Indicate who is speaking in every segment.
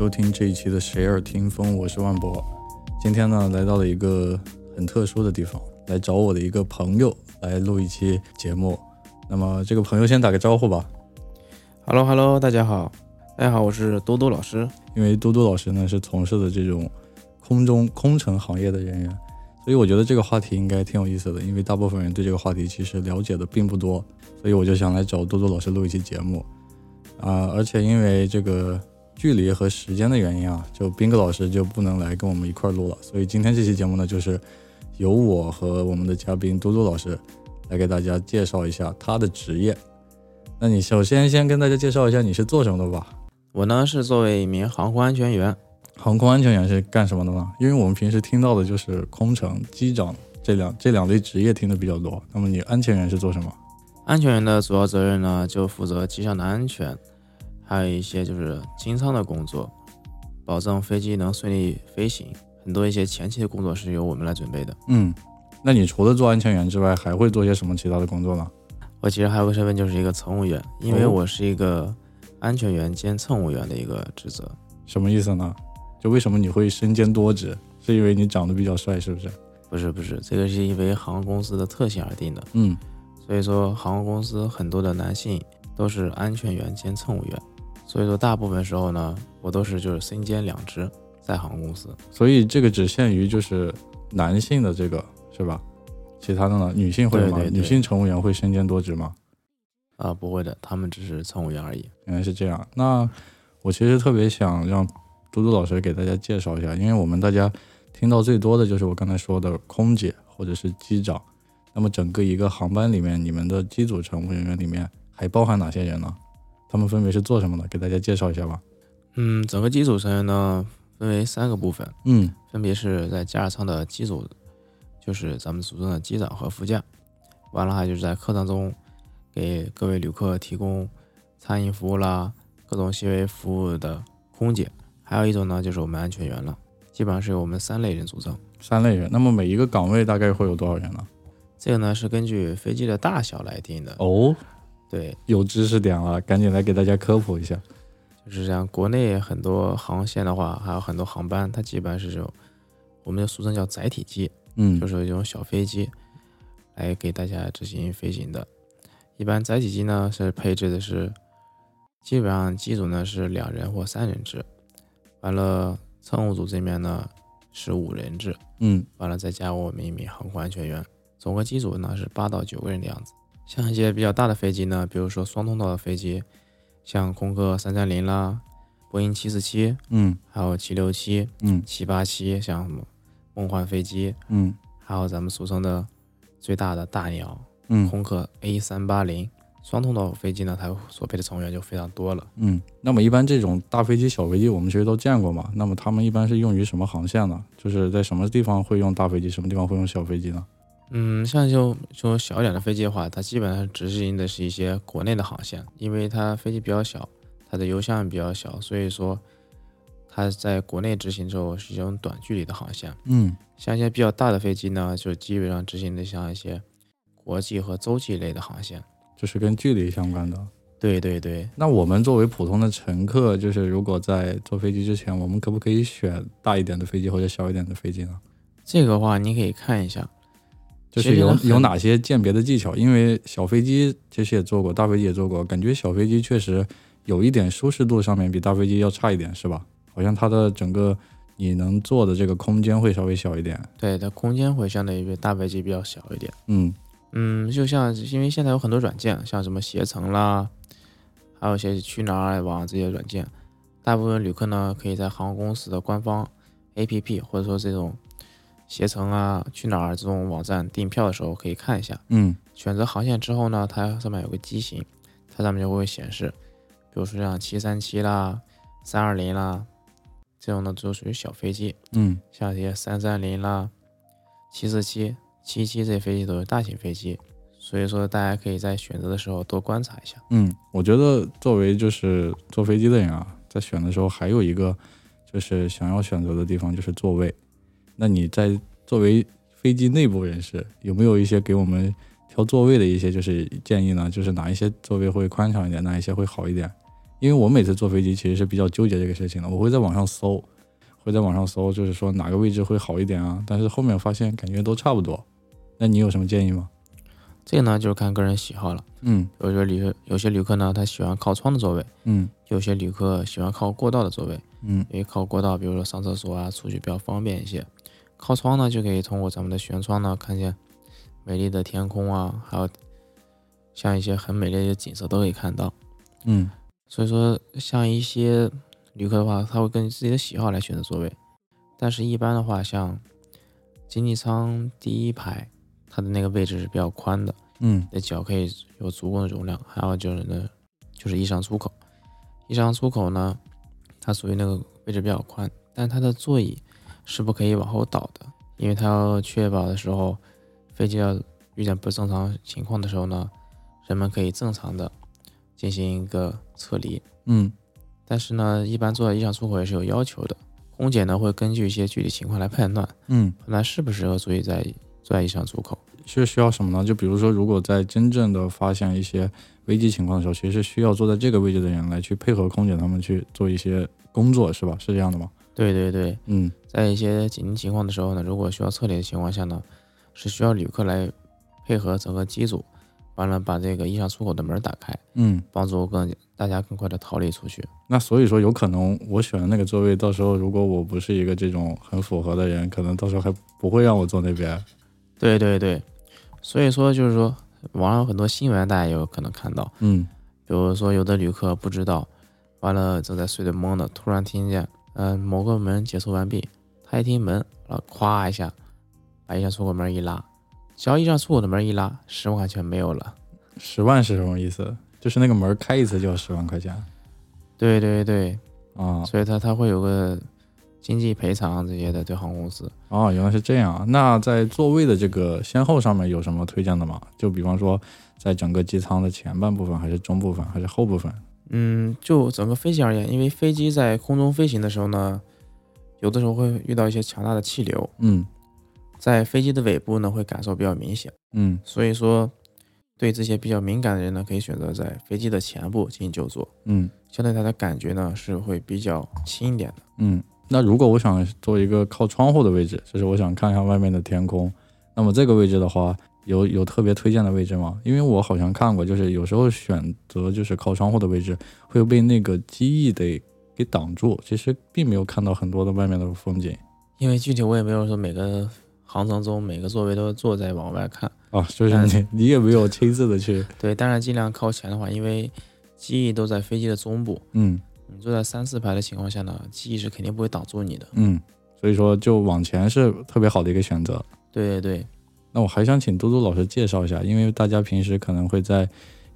Speaker 1: 收听这一期的《谁耳听风》，我是万博。今天呢，来到了一个很特殊的地方，来找我的一个朋友来录一期节目。那么，这个朋友先打个招呼吧。
Speaker 2: Hello，Hello，大家好，大家好，我是多多老师。
Speaker 1: 因为多多老师呢是从事的这种空中空乘行业的人员，所以我觉得这个话题应该挺有意思的。因为大部分人对这个话题其实了解的并不多，所以我就想来找多多老师录一期节目。啊，而且因为这个。距离和时间的原因啊，就斌哥老师就不能来跟我们一块录了，所以今天这期节目呢，就是由我和我们的嘉宾嘟嘟老师来给大家介绍一下他的职业。那你首先先跟大家介绍一下你是做什么的吧？
Speaker 2: 我呢是作为一名航空安全员。
Speaker 1: 航空安全员是干什么的呢？因为我们平时听到的就是空乘、机长这两这两类职业听的比较多。那么你安全员是做什么？
Speaker 2: 安全员的主要责任呢，就负责机上的安全。还有一些就是清仓的工作，保证飞机能顺利飞行。很多一些前期的工作是由我们来准备的。
Speaker 1: 嗯，那你除了做安全员之外，还会做些什么其他的工作呢？
Speaker 2: 我其实还有个身份，就是一个乘务员，因为我是一个安全员兼乘务员的一个职责。
Speaker 1: 什么意思呢？就为什么你会身兼多职？是因为你长得比较帅，是不是？
Speaker 2: 不是不是，这个是因为航空公司的特性而定的。
Speaker 1: 嗯，
Speaker 2: 所以说航空公司很多的男性都是安全员兼乘务员。所以说，大部分时候呢，我都是就是身兼两职，在航空公司。
Speaker 1: 所以这个只限于就是男性的这个是吧？其他的呢，女性会吗？女性乘务员会身兼多职吗？
Speaker 2: 啊，不会的，他们只是乘务员而已。
Speaker 1: 原来是这样。那我其实特别想让嘟嘟老师给大家介绍一下，因为我们大家听到最多的就是我刚才说的空姐或者是机长。那么整个一个航班里面，你们的机组乘务人员里面还包含哪些人呢？他们分别是做什么的？给大家介绍一下吧。
Speaker 2: 嗯，整个机组成员呢分为三个部分。
Speaker 1: 嗯，
Speaker 2: 分别是在驾驶舱的机组，就是咱们俗称的机长和副驾。完了还就是在客舱中给各位旅客提供餐饮服务啦，各种细微服务的空姐。还有一种呢就是我们安全员了。基本上是由我们三类人组成。
Speaker 1: 三类人，那么每一个岗位大概会有多少人呢？
Speaker 2: 这个呢是根据飞机的大小来定的。
Speaker 1: 哦。
Speaker 2: 对，
Speaker 1: 有知识点了，赶紧来给大家科普一下。
Speaker 2: 就是像国内很多航线的话，还有很多航班，它基本上是这种，我们的俗称叫载体机，
Speaker 1: 嗯，
Speaker 2: 就是这种小飞机来给大家执行飞行的。一般载体机呢是配置的是，基本上机组呢是两人或三人制，完了乘务组这边呢是五人制，
Speaker 1: 嗯，
Speaker 2: 完了再加我们一名航空安全员，总个机组呢是八到九个人的样子。像一些比较大的飞机呢，比如说双通道的飞机，像空客三三零啦，波音七四七，
Speaker 1: 嗯，
Speaker 2: 还有七六七，
Speaker 1: 嗯，
Speaker 2: 七八七，像什么梦幻飞机，
Speaker 1: 嗯，
Speaker 2: 还有咱们俗称的最大的大鸟，
Speaker 1: 嗯，
Speaker 2: 空客 A 三八零，双通道飞机呢，它所配的成员就非常多了。
Speaker 1: 嗯，那么一般这种大飞机、小飞机，我们其实都见过嘛。那么他们一般是用于什么航线呢？就是在什么地方会用大飞机，什么地方会用小飞机呢？
Speaker 2: 嗯，像就说小一点的飞机的话，它基本上执行的是一些国内的航线，因为它飞机比较小，它的油箱比较小，所以说它在国内执行之后是一种短距离的航线。
Speaker 1: 嗯，
Speaker 2: 像一些比较大的飞机呢，就基本上执行的像一些国际和洲际类的航线，
Speaker 1: 就是跟距离相关的。
Speaker 2: 对对对。
Speaker 1: 那我们作为普通的乘客，就是如果在坐飞机之前，我们可不可以选大一点的飞机或者小一点的飞机呢？
Speaker 2: 这个话你可以看一下。
Speaker 1: 就是有有哪些鉴别的技巧？因为小飞机其实也做过，大飞机也做过，感觉小飞机确实有一点舒适度上面比大飞机要差一点，是吧？好像它的整个你能坐的这个空间会稍微小一点。
Speaker 2: 对，它空间会相对于大飞机比较小一点。
Speaker 1: 嗯
Speaker 2: 嗯，就像因为现在有很多软件，像什么携程啦，还有一些去哪儿网这些软件，大部分旅客呢可以在航空公司的官方 APP 或者说这种。携程啊，去哪儿这种网站订票的时候可以看一下。
Speaker 1: 嗯，
Speaker 2: 选择航线之后呢，它上面有个机型，它上面就会显示，比如说像七三七啦、三二零啦，这种呢就属于小飞机。
Speaker 1: 嗯，
Speaker 2: 像这些三三零啦、七四七、七七这些飞机都是大型飞机，所以说大家可以在选择的时候多观察一下。
Speaker 1: 嗯，我觉得作为就是坐飞机的人啊，在选的时候还有一个就是想要选择的地方就是座位。那你在作为飞机内部人士，有没有一些给我们挑座位的一些就是建议呢？就是哪一些座位会宽敞一点，哪一些会好一点？因为我每次坐飞机其实是比较纠结这个事情的，我会在网上搜，会在网上搜，就是说哪个位置会好一点啊。但是后面发现感觉都差不多。那你有什么建议吗？
Speaker 2: 这个呢，就是看个人喜好了。
Speaker 1: 嗯
Speaker 2: 比如说旅有些旅客呢，他喜欢靠窗的座位，
Speaker 1: 嗯
Speaker 2: 有些旅客喜欢靠过道的座位。
Speaker 1: 嗯
Speaker 2: 因为靠过道，比如说上厕所啊，出去比较方便一些。靠窗呢，就可以通过咱们的舷窗呢，看见美丽的天空啊，还有像一些很美丽的景色都可以看到。
Speaker 1: 嗯
Speaker 2: 所以说，像一些旅客的话，他会根据自己的喜好来选择座位。但是，一般的话，像经济舱第一排，它的那个位置是比较宽的，
Speaker 1: 嗯
Speaker 2: 你的脚可以有足够的容量。还有就是呢，就是衣裳出口，衣裳出口呢，它属于那个位置比较宽，但它的座椅是不可以往后倒的，因为它要确保的时候，飞机要遇见不正常情况的时候呢，人们可以正常的进行一个撤离。
Speaker 1: 嗯
Speaker 2: 但是呢，一般坐在衣裳出口也是有要求的，空姐呢会根据一些具体情况来判断，
Speaker 1: 嗯，
Speaker 2: 判断适不适合坐椅在坐在衣裳出口。
Speaker 1: 是需要什么呢？就比如说，如果在真正的发现一些危机情况的时候，其实是需要坐在这个位置的人来去配合空姐他们去做一些工作，是吧？是这样的吗？
Speaker 2: 对对对，
Speaker 1: 嗯
Speaker 2: 在一些紧急情况的时候呢，如果需要撤离的情况下呢，是需要旅客来配合整个机组，完了把这个衣裳出口的门打开，
Speaker 1: 嗯。
Speaker 2: 帮助更大家更快的逃离出去。
Speaker 1: 那所以说，有可能我选的那个座位，到时候如果我不是一个这种很符合的人，可能到时候还不会让我坐那边。
Speaker 2: 对对对，所以说就是说，网上有很多新闻大家也有可能看到，
Speaker 1: 嗯
Speaker 2: 比如说有的旅客不知道，完了正在睡得懵的，突然听见，嗯、某个门解锁完毕，他一听门，然后咵一下，把一扇出口门一拉，只要一扇出口的门一拉，十万块钱没有了。
Speaker 1: 十万是什么意思？就是那个门开一次就要十万块钱
Speaker 2: 对对对，
Speaker 1: 啊
Speaker 2: 所以他他会有个经济赔偿这些的，对航空公司。
Speaker 1: 哦，原来是这样啊。那在座位的这个先后上面有什么推荐的吗？就比方说，在整个机舱的前半部分，还是中部分，还是后部分？
Speaker 2: 嗯，就整个飞行而言，因为飞机在空中飞行的时候呢，有的时候会遇到一些强大的气流，
Speaker 1: 嗯
Speaker 2: 在飞机的尾部呢会感受比较明显。
Speaker 1: 嗯
Speaker 2: 所以说，对这些比较敏感的人呢，可以选择在飞机的前部进行就坐，
Speaker 1: 嗯
Speaker 2: 相对它的感觉呢是会比较轻一点的。
Speaker 1: 嗯。那如果我想做一个靠窗户的位置，就是我想看看外面的天空，那么这个位置的话，有有特别推荐的位置吗？因为我好像看过，就是有时候选择就是靠窗户的位置，会被那个机翼得给挡住，其实并没有看到很多的外面的风景
Speaker 2: 因为具体我也没有说每个航程中每个座位都坐在往外看，
Speaker 1: 啊，就是你 你也没有亲自的去，
Speaker 2: 对，当然尽量靠前的话，因为机翼都在飞机的中部，
Speaker 1: 嗯
Speaker 2: 你坐在三四排的情况下呢，机翼是肯定不会挡住你的。
Speaker 1: 嗯，所以说就往前是特别好的一个选择。
Speaker 2: 对对对，
Speaker 1: 那我还想请嘟嘟老师介绍一下，因为大家平时可能会在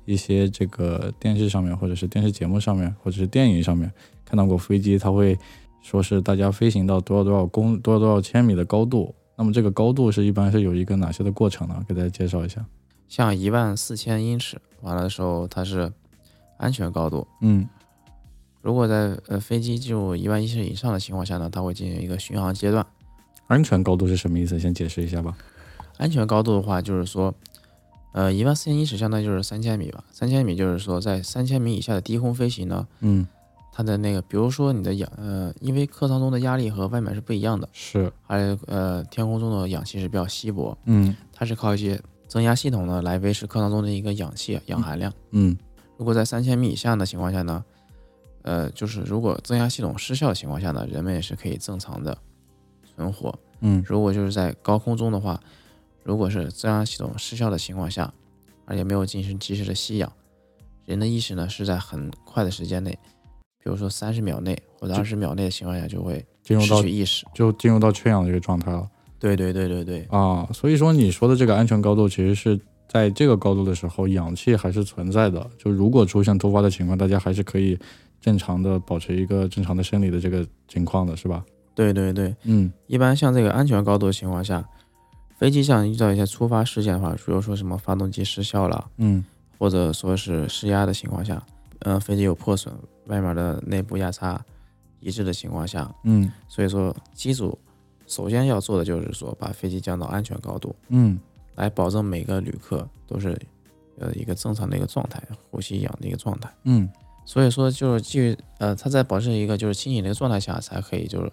Speaker 1: 一些这个电视上面，或者是电视节目上面，或者是电影上面看到过飞机，它会说是大家飞行到多少多少公多少多少千米的高度。那么这个高度是一般是有一个哪些的过程呢？给大家介绍一下。
Speaker 2: 像一万四千英尺完了的时候，它是安全高度。
Speaker 1: 嗯
Speaker 2: 如果在呃飞机进入一万英尺以上的情况下呢，它会进行一个巡航阶段。
Speaker 1: 安全高度是什么意思？先解释一下吧。
Speaker 2: 安全高度的话，就是说，呃，一万四千英尺相当于就是三千米吧。三千米就是说，在三千米以下的低空飞行呢，
Speaker 1: 嗯，
Speaker 2: 它的那个，比如说你的氧，呃，因为客舱中的压力和外面是不一样的，
Speaker 1: 是，
Speaker 2: 还有呃，天空中的氧气是比较稀薄，
Speaker 1: 嗯
Speaker 2: 它是靠一些增压系统呢来维持客舱中的一个氧气氧含量。
Speaker 1: 嗯
Speaker 2: 如果在三千米以下的情况下呢，呃，就是如果增压系统失效的情况下呢，人们也是可以正常的存活。
Speaker 1: 嗯
Speaker 2: 如果就是在高空中的话，如果是自然系统失效的情况下，而且没有进行及时的吸氧，人的意识呢是在很快的时间内，比如说三十秒内或者二十秒内的情况下就会
Speaker 1: 进入到
Speaker 2: 意识。
Speaker 1: 就进入到缺氧的这个状态了。
Speaker 2: 对对对对对，
Speaker 1: 啊，所以说你说的这个安全高度，其实是在这个高度的时候，氧气还是存在的。就如果出现突发的情况，大家还是可以正常的保持一个正常的生理的这个情况的，是吧？
Speaker 2: 对对对，
Speaker 1: 嗯
Speaker 2: 一般像这个安全高度的情况下，飞机上遇到一些突发事件的话，比如说什么发动机失效了，
Speaker 1: 嗯。
Speaker 2: 或者说是失压的情况下，呃，飞机有破损，外面的内部压差一致的情况下，
Speaker 1: 嗯。
Speaker 2: 所以说机组首先要做的就是说把飞机降到安全高度，
Speaker 1: 嗯。
Speaker 2: 来保证每个旅客都是呃一个正常的一个状态，呼吸氧的一个状态。
Speaker 1: 嗯，
Speaker 2: 所以说就是基于呃他在保持一个就是清醒的一个状态下，才可以就是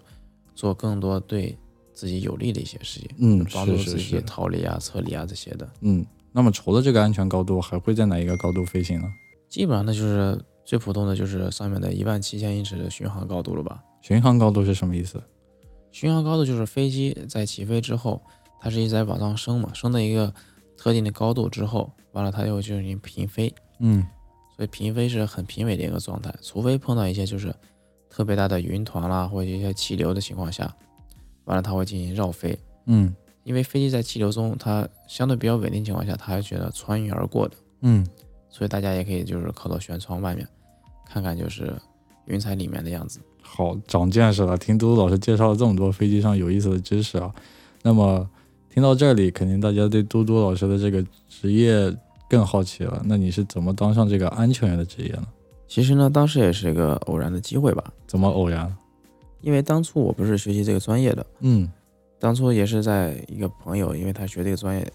Speaker 2: 做更多对自己有利的一些事情，
Speaker 1: 嗯，
Speaker 2: 帮助自己，逃离啊、撤离啊这些的。
Speaker 1: 嗯。那么除了这个安全高度，还会在哪一个高度飞行呢？
Speaker 2: 基本上呢就是最普通的就是上面的一万七千英尺的巡航高度了吧。
Speaker 1: 巡航高度是什么意思？
Speaker 2: 巡航高度就是飞机在起飞之后，它是一直在往上升嘛，升到一个特定的高度之后，完了它又进行平飞，
Speaker 1: 嗯
Speaker 2: 所以平飞是很平稳的一个状态，除非碰到一些就是特别大的云团啦，或者一些气流的情况下，完了它会进行绕飞。
Speaker 1: 嗯
Speaker 2: 因为飞机在气流中，它相对比较稳定情况下，它还觉得穿云而过的，
Speaker 1: 嗯，
Speaker 2: 所以大家也可以就是靠到舷窗外面看看就是云彩里面的样子。
Speaker 1: 好，长见识了。听嘟嘟老师介绍了这么多飞机上有意思的知识啊，那么听到这里，肯定大家对嘟嘟老师的这个职业更好奇了。那你是怎么当上这个安全员的职业呢？
Speaker 2: 其实呢，当时也是一个偶然的机会吧，
Speaker 1: 怎么偶然？
Speaker 2: 因为当初我不是学习这个专业的，
Speaker 1: 嗯
Speaker 2: 当初也是在一个朋友，因为他学这个专业，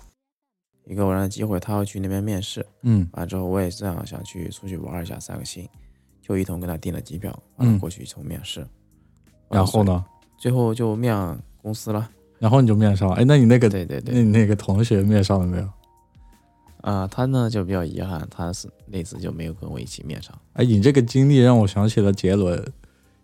Speaker 2: 一个偶然的机会，他要去那边面试，
Speaker 1: 嗯
Speaker 2: 完之后我也这样想去出去玩一下散个心，就一同跟他订了机票，完了
Speaker 1: 嗯
Speaker 2: 过去一同面试，
Speaker 1: 然后？呢？
Speaker 2: 最后就面公司了。
Speaker 1: 然后你就面上了。哎，那你那个，
Speaker 2: 对对对，
Speaker 1: 那你那个同学面上了没有？
Speaker 2: 啊、他呢就比较遗憾，他是那次就没有跟我一起面上。
Speaker 1: 哎，你这个经历让我想起了杰伦，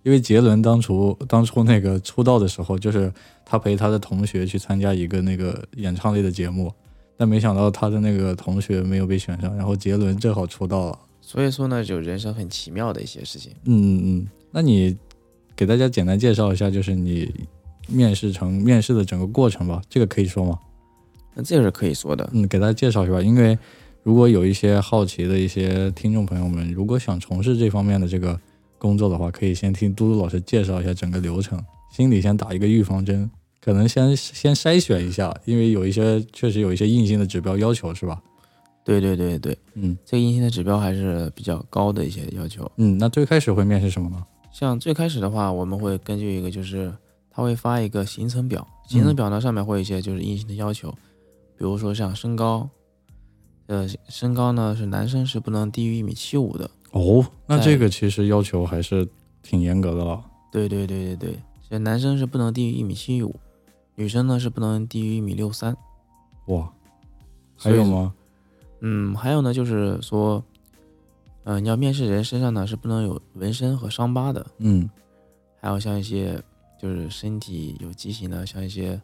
Speaker 1: 因为杰伦当初当初那个出道的时候，就是他陪他的同学去参加一个那个演唱类的节目，但没想到他的那个同学没有被选上，然后杰伦正好出道了。
Speaker 2: 所以说呢，就人生很奇妙的一些事情。
Speaker 1: 嗯嗯嗯，那你给大家简单介绍一下，就是你面试成面试的整个过程吧，这个可以说吗？
Speaker 2: 那这个是可以说的。
Speaker 1: 嗯，给大家介绍一下吧，因为如果有一些好奇的一些听众朋友们，如果想从事这方面的这个工作的话，可以先听嘟嘟老师介绍一下整个流程，心里先打一个预防针，可能先先筛选一下，因为有一些确实有一些硬性的指标要求，是吧？
Speaker 2: 对对对对，
Speaker 1: 嗯
Speaker 2: 这个硬性的指标还是比较高的一些要求。
Speaker 1: 嗯，那最开始会面试什么呢？
Speaker 2: 像最开始的话，我们会根据一个就是他会发一个行程表，行程表呢上面会有一些就是硬性的要求，比如说像身高，呃，身高呢是男生是不能低于一米七五的。
Speaker 1: 哦，那这个其实要求还是挺严格的了。
Speaker 2: 对对对对对，这男生是不能低于一米七五，女生呢是不能低于一米六三。
Speaker 1: 哇，还有吗？
Speaker 2: 嗯，还有呢，就是说，嗯、你要面试人身上呢是不能有纹身和伤疤的，
Speaker 1: 嗯
Speaker 2: 还有像一些就是身体有畸形的，像一些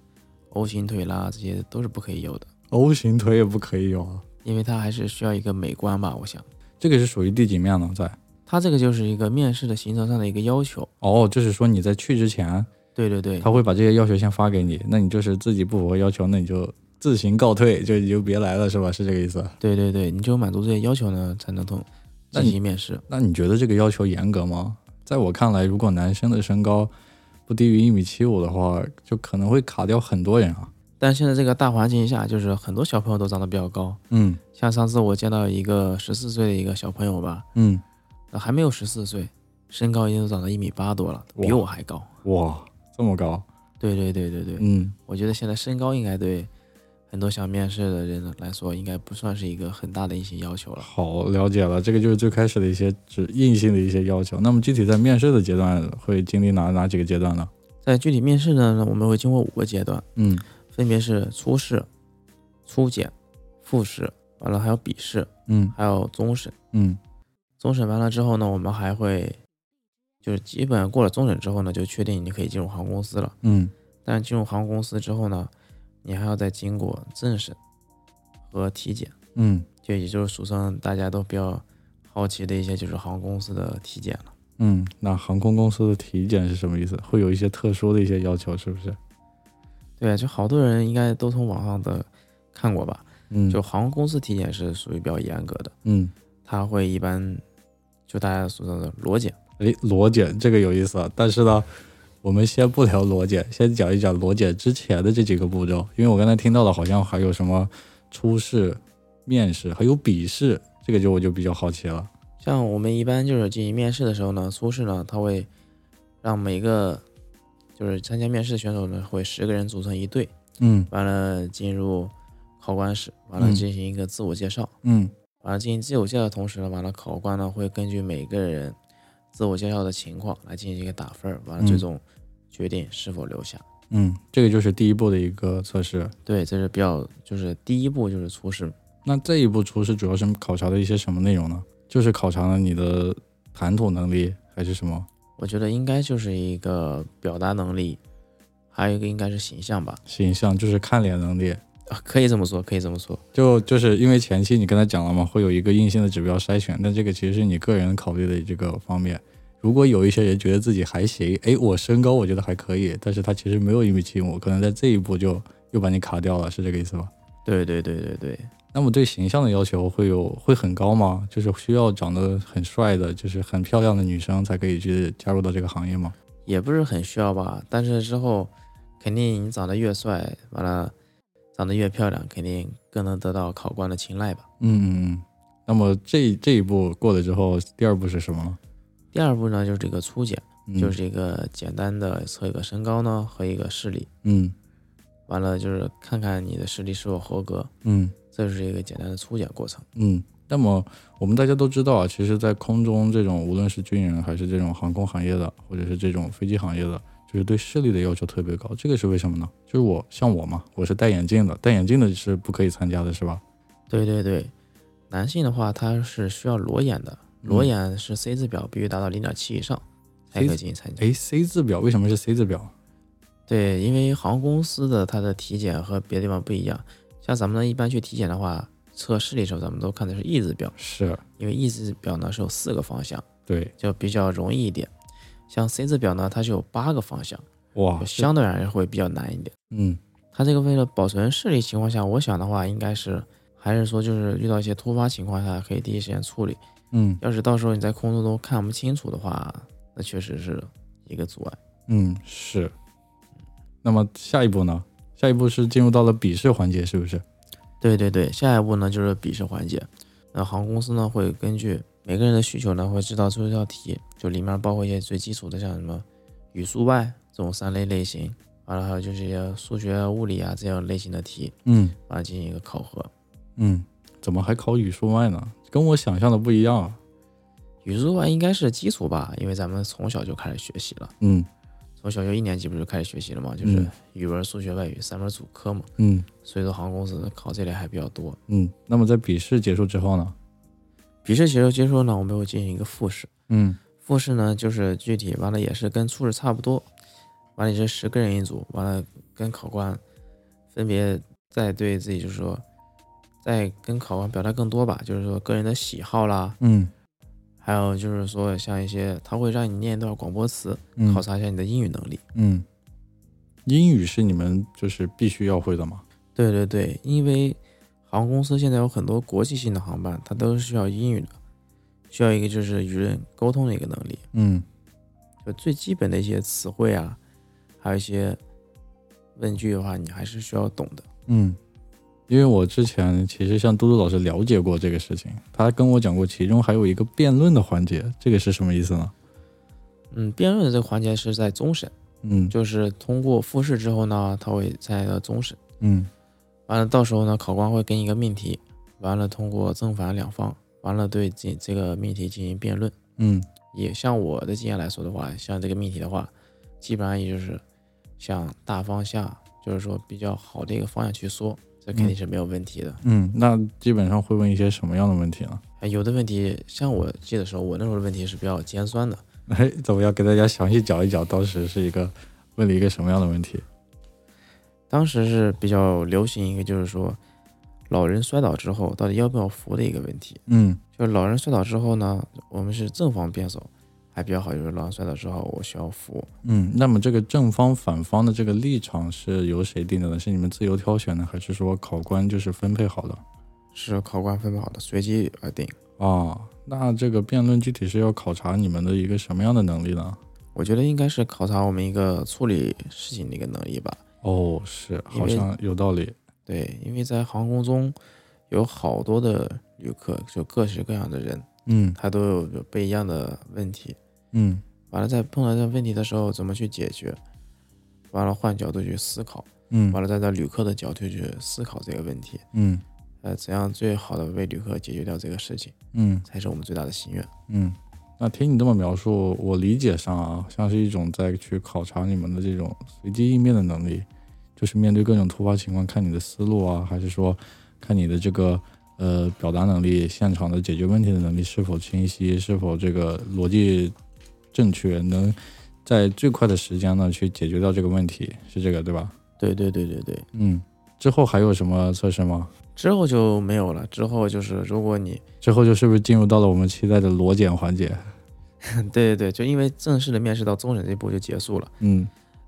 Speaker 2: O 型腿啦，这些都是不可以有的
Speaker 1: ，，O 型腿也不可以有啊。
Speaker 2: 因为它还是需要一个美观吧，我想。
Speaker 1: 这个是属于第几面呢？在
Speaker 2: 它这个就是一个面试的行程上的一个要求。
Speaker 1: 哦，就是说你在去之前，
Speaker 2: 对对对，
Speaker 1: 他会把这些要求先发给你，那你就是自己不符合要求，那你就自行告退，就你就别来了，是吧？是这个意思？
Speaker 2: 对对对，你只有满足这些要求呢，才能通进行面试。
Speaker 1: 那你觉得这个要求严格吗？在我看来，如果男生的身高不低于一米七五的话，就可能会卡掉很多人啊。
Speaker 2: 但现在这个大环境下，就是很多小朋友都长得比较高。
Speaker 1: 嗯
Speaker 2: 像上次我见到一个十四岁的一个小朋友吧，
Speaker 1: 嗯，
Speaker 2: 呃还没有十四岁，身高已经长到一米八多了，比我还高。
Speaker 1: 哇，这么高？
Speaker 2: 对对对对对，
Speaker 1: 嗯，
Speaker 2: 我觉得现在身高应该对很多想面试的人来说，应该不算是一个很大的一些要求了。
Speaker 1: 好，了解了。这个就是最开始的一些指硬性的一些要求。那么具体在面试的阶段会经历哪哪几个阶段呢？
Speaker 2: 在具体面试呢，我们会经过五个阶段，
Speaker 1: 嗯
Speaker 2: 分别是初试、初检、复试，完了还有笔试，
Speaker 1: 嗯
Speaker 2: 还有终审。
Speaker 1: 嗯
Speaker 2: 终审完了之后呢，我们还会就是基本过了终审之后呢，就确定你可以进入航空公司了。
Speaker 1: 嗯
Speaker 2: 但进入航空公司之后呢，你还要再经过政审和体检，
Speaker 1: 嗯
Speaker 2: 就也就是俗称大家都比较好奇的一些就是航空公司的体检了。
Speaker 1: 嗯，那航空公司的体检是什么意思？会有一些特殊的一些要求，是不是？
Speaker 2: 对啊，就好多人应该都从网上的看过吧？
Speaker 1: 嗯，
Speaker 2: 就航空公司体检是属于比较严格的，
Speaker 1: 嗯，
Speaker 2: 他会一般就大家所说的裸检。
Speaker 1: 哎，裸检这个有意思啊。但是呢，我们先不聊裸检，先讲一讲裸检之前的这几个步骤。因为我刚才听到的好像还有什么初试、面试，还有笔试，这个就我就比较好奇了。
Speaker 2: 像我们一般就是进行面试的时候呢，初试呢，他会让每个就是参加面试的选手呢，会十个人组成一队，
Speaker 1: 嗯
Speaker 2: 完了进入考官室，完了
Speaker 1: 嗯
Speaker 2: 进行一个自我介绍。
Speaker 1: 嗯
Speaker 2: 完了进行自我介绍的同时呢，完了考官呢会根据每个人自我介绍的情况来进行一个打分儿，完了
Speaker 1: 嗯
Speaker 2: 最终决定是否留下。
Speaker 1: 嗯，这个就是第一步的一个测试。
Speaker 2: 对，这是比较就是第一步就是初试，
Speaker 1: 那这一步初试主要是考察的一些什么内容呢？就是考察了你的谈吐能力还是什么？
Speaker 2: 我觉得应该就是一个表达能力，还有一个应该是形象吧，
Speaker 1: 形象就是看脸能力。
Speaker 2: 啊，可以这么说，可以这么说。
Speaker 1: 就就是因为前期你跟他讲了嘛，会有一个硬性的指标筛选，但这个其实是你个人考虑的这个方面。如果有一些人觉得自己还行，诶，我身高我觉得还可以，但是他其实没有一米七五，可能在这一步就又把你卡掉了，是这个意思吗？
Speaker 2: 对对对对对，
Speaker 1: 那么对形象的要求会有会很高吗？就是需要长得很帅的，就是很漂亮的女生才可以去加入到这个行业吗？
Speaker 2: 也不是很需要吧，但是之后肯定你长得越帅，完了长得越漂亮，肯定更能得到考官的青睐吧。
Speaker 1: 嗯嗯嗯。那么这这一步过了之后，第二步是什么呢？
Speaker 2: 第二步呢，就是这个初检，
Speaker 1: 嗯、
Speaker 2: 就是一个简单的测一个身高呢和一个视力，
Speaker 1: 嗯
Speaker 2: 完了就是看看你的视力是否合格，
Speaker 1: 嗯
Speaker 2: 这是一个简单的粗剪过程。
Speaker 1: 嗯。那么我们大家都知道啊，其实，在空中这种无论是军人还是这种航空行业的，或者是这种飞机行业的，就是对视力的要求特别高。这个是为什么呢？就是我像我嘛，我是戴眼镜的，戴眼镜的是不可以参加的，是吧？
Speaker 2: 对对对，男性的话他是需要裸眼的，裸眼是 C 字表必须达到零点七以上才可以进行参加。
Speaker 1: 诶 c 字表为什么是 C 字表？
Speaker 2: 对，因为航空公司的它的体检和别的地方不一样，像咱们呢一般去体检的话，测视力的时候咱们都看的是 E 字表，
Speaker 1: 是
Speaker 2: 因为 E 字表呢是有四个方向，
Speaker 1: 对，
Speaker 2: 就比较容易一点。像 C 字表呢，它是有八个方向，
Speaker 1: 哇，
Speaker 2: 相对而言会比较难一点。
Speaker 1: 嗯
Speaker 2: 它这个为了保存视力情况下，我想的话应该是还是说就是遇到一些突发情况下可以第一时间处理。
Speaker 1: 嗯
Speaker 2: 要是到时候你在空中都看不清楚的话，那确实是一个阻碍。
Speaker 1: 嗯是。那么下一步呢？下一步是进入到了笔试环节，是不是？
Speaker 2: 对对对，下一步呢就是笔试环节。那航空公司呢会根据每个人的需求呢，会制造出一道题，就里面包括一些最基础的，像什么语数外这种三类类型，完了还有就是一些数学、物理啊这样类型的题，
Speaker 1: 嗯
Speaker 2: 完了进行一个考核。
Speaker 1: 嗯，怎么还考语数外呢？跟我想象的不一样啊。
Speaker 2: 语数外应该是基础吧，因为咱们从小就开始学习了，
Speaker 1: 嗯
Speaker 2: 从小学一年级不是就开始学习了嘛，就是
Speaker 1: 嗯
Speaker 2: 语文、数学、外语三门主科嘛，
Speaker 1: 嗯
Speaker 2: 所以说航空公司考这类还比较多。
Speaker 1: 嗯。那么在笔试结束之后呢？
Speaker 2: 笔试结束结束呢，我们会进行一个复试。
Speaker 1: 嗯
Speaker 2: 复试呢，就是具体完了也是跟初试差不多，完了也是十个人一组，完了跟考官分别再对自己就是说，再跟考官表达更多吧，就是说个人的喜好啦，
Speaker 1: 嗯
Speaker 2: 还有就是说像一些他会让你念一段广播词，
Speaker 1: 嗯
Speaker 2: 考察一下你的英语能力。
Speaker 1: 嗯。英语是你们就是必须要会的吗？
Speaker 2: 对对对，因为航空公司现在有很多国际性的航班，它都是需要英语的，需要一个就是与人沟通的一个能力。
Speaker 1: 嗯
Speaker 2: 就最基本的一些词汇啊，还有一些问句的话，你还是需要懂的。
Speaker 1: 嗯。因为我之前其实向嘟嘟老师了解过这个事情，他跟我讲过，其中还有一个辩论的环节，这个是什么意思呢？
Speaker 2: 嗯，辩论的这个环节是在终审，
Speaker 1: 嗯。
Speaker 2: 就是通过复试之后呢，他会参加到终审，
Speaker 1: 嗯。
Speaker 2: 完了到时候呢，考官会给你一个命题，完了通过正反两方，完了对这这个命题进行辩论。
Speaker 1: 嗯。
Speaker 2: 也像我的经验来说的话，像这个命题的话，基本上也就是向大方向，就是说比较好的一个方向去说，这肯定是没有问题的。
Speaker 1: 嗯。那基本上会问一些什么样的问题呢？
Speaker 2: 哎有的问题，像我记得时候，我那时候的问题是比较尖酸的。
Speaker 1: 哎，怎么样给大家详细讲一讲当时是一个问了一个什么样的问题？
Speaker 2: 当时是比较流行一个，就是说老人摔倒之后到底要不要扶的一个问题。
Speaker 1: 嗯
Speaker 2: 就是老人摔倒之后呢，我们是正方辩手，还比较好，就是老人摔倒之后我需要扶。
Speaker 1: 嗯，那么这个正方反方的这个立场是由谁定的呢？是你们自由挑选的，还是说考官就是分配好的？
Speaker 2: 是考官分配好的，随机而定。
Speaker 1: 啊，那这个辩论具体是要考察你们的一个什么样的能力呢？
Speaker 2: 我觉得应该是考察我们一个处理事情的一个能力吧。
Speaker 1: 哦，是，好像有道理。
Speaker 2: 对，因为在航空中有好多的旅客，就各式各样的人，
Speaker 1: 嗯
Speaker 2: 他都有不一样的问题。
Speaker 1: 嗯
Speaker 2: 完了，在碰到这个问题的时候，怎么去解决？完了，换角度去思考。
Speaker 1: 嗯
Speaker 2: 完了，再在旅客的角度去思考这个问题。
Speaker 1: 嗯
Speaker 2: 呃，怎样最好的为旅客解决掉这个事情，
Speaker 1: 嗯
Speaker 2: 才是我们最大的心愿。
Speaker 1: 嗯。那听你这么描述，我理解上啊，像是一种在去考察你们的这种随机应变的能力，就是面对各种突发情况，看你的思路啊，还是说看你的这个呃表达能力、现场的解决问题的能力是否清晰，是否这个逻辑正确，能在最快的时间呢去解决掉这个问题，是这个对吧？
Speaker 2: 对对对对对，
Speaker 1: 嗯。之后还有什么测试吗？
Speaker 2: 之后就没有了。之后就是如果你，
Speaker 1: 之后就是不是进入到了我们期待的裸检环节？
Speaker 2: 对对对，就因为正式的面试到终审这一步就结束了。
Speaker 1: 嗯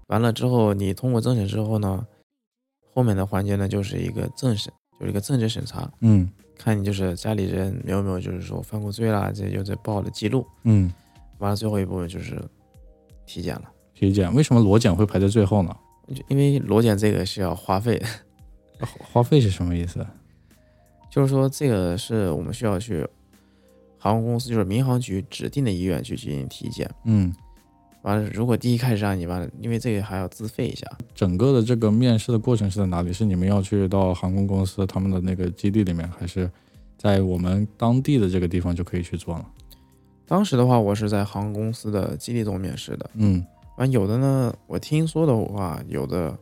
Speaker 2: 完了之后，你通过政审之后呢，后面的环节呢就是一个政审，就是一个政治审查，
Speaker 1: 嗯
Speaker 2: 看你就是家里人有没有就是说犯过罪啦，这有这报的记录。
Speaker 1: 嗯，
Speaker 2: 完了最后一步就是体检了，
Speaker 1: 体检为什么裸检会排在最后呢？
Speaker 2: 因为裸检这个是要花费的，
Speaker 1: 花费是什么意思？
Speaker 2: 就是说这个是我们需要去航空公司就是民航局指定的医院去进行体检。
Speaker 1: 嗯，
Speaker 2: 完了，如果第一开始让你完了，因为这个还要自费一下。
Speaker 1: 整个的这个面试的过程是在哪里？是你们要去到航空公司他们的那个基地里面，还是在我们当地的这个地方就可以去做了？
Speaker 2: 当时的话，我是在航空公司的基地中面试的。
Speaker 1: 嗯
Speaker 2: 完有的呢，我听说的话，有的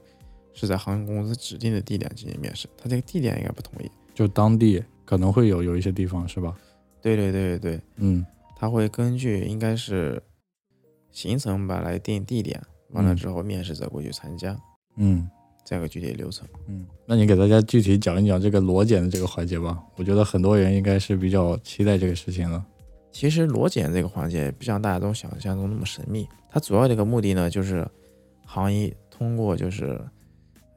Speaker 2: 是在航空公司指定的地点进行面试，他这个地点应该不同一。
Speaker 1: 就当地可能会有有一些地方是吧？
Speaker 2: 对对对对对，
Speaker 1: 嗯
Speaker 2: 他会根据应该是行程吧来定地点，完了
Speaker 1: 嗯
Speaker 2: 之后面试者过去参加，
Speaker 1: 嗯
Speaker 2: 这样个具体流程。
Speaker 1: 嗯，那你给大家具体讲一讲这个裸检的这个环节吧。我觉得很多人应该是比较期待这个事情的。
Speaker 2: 其实裸检这个环节不像大家都想象中那么神秘，它主要的一个目的呢，就是行医通过就是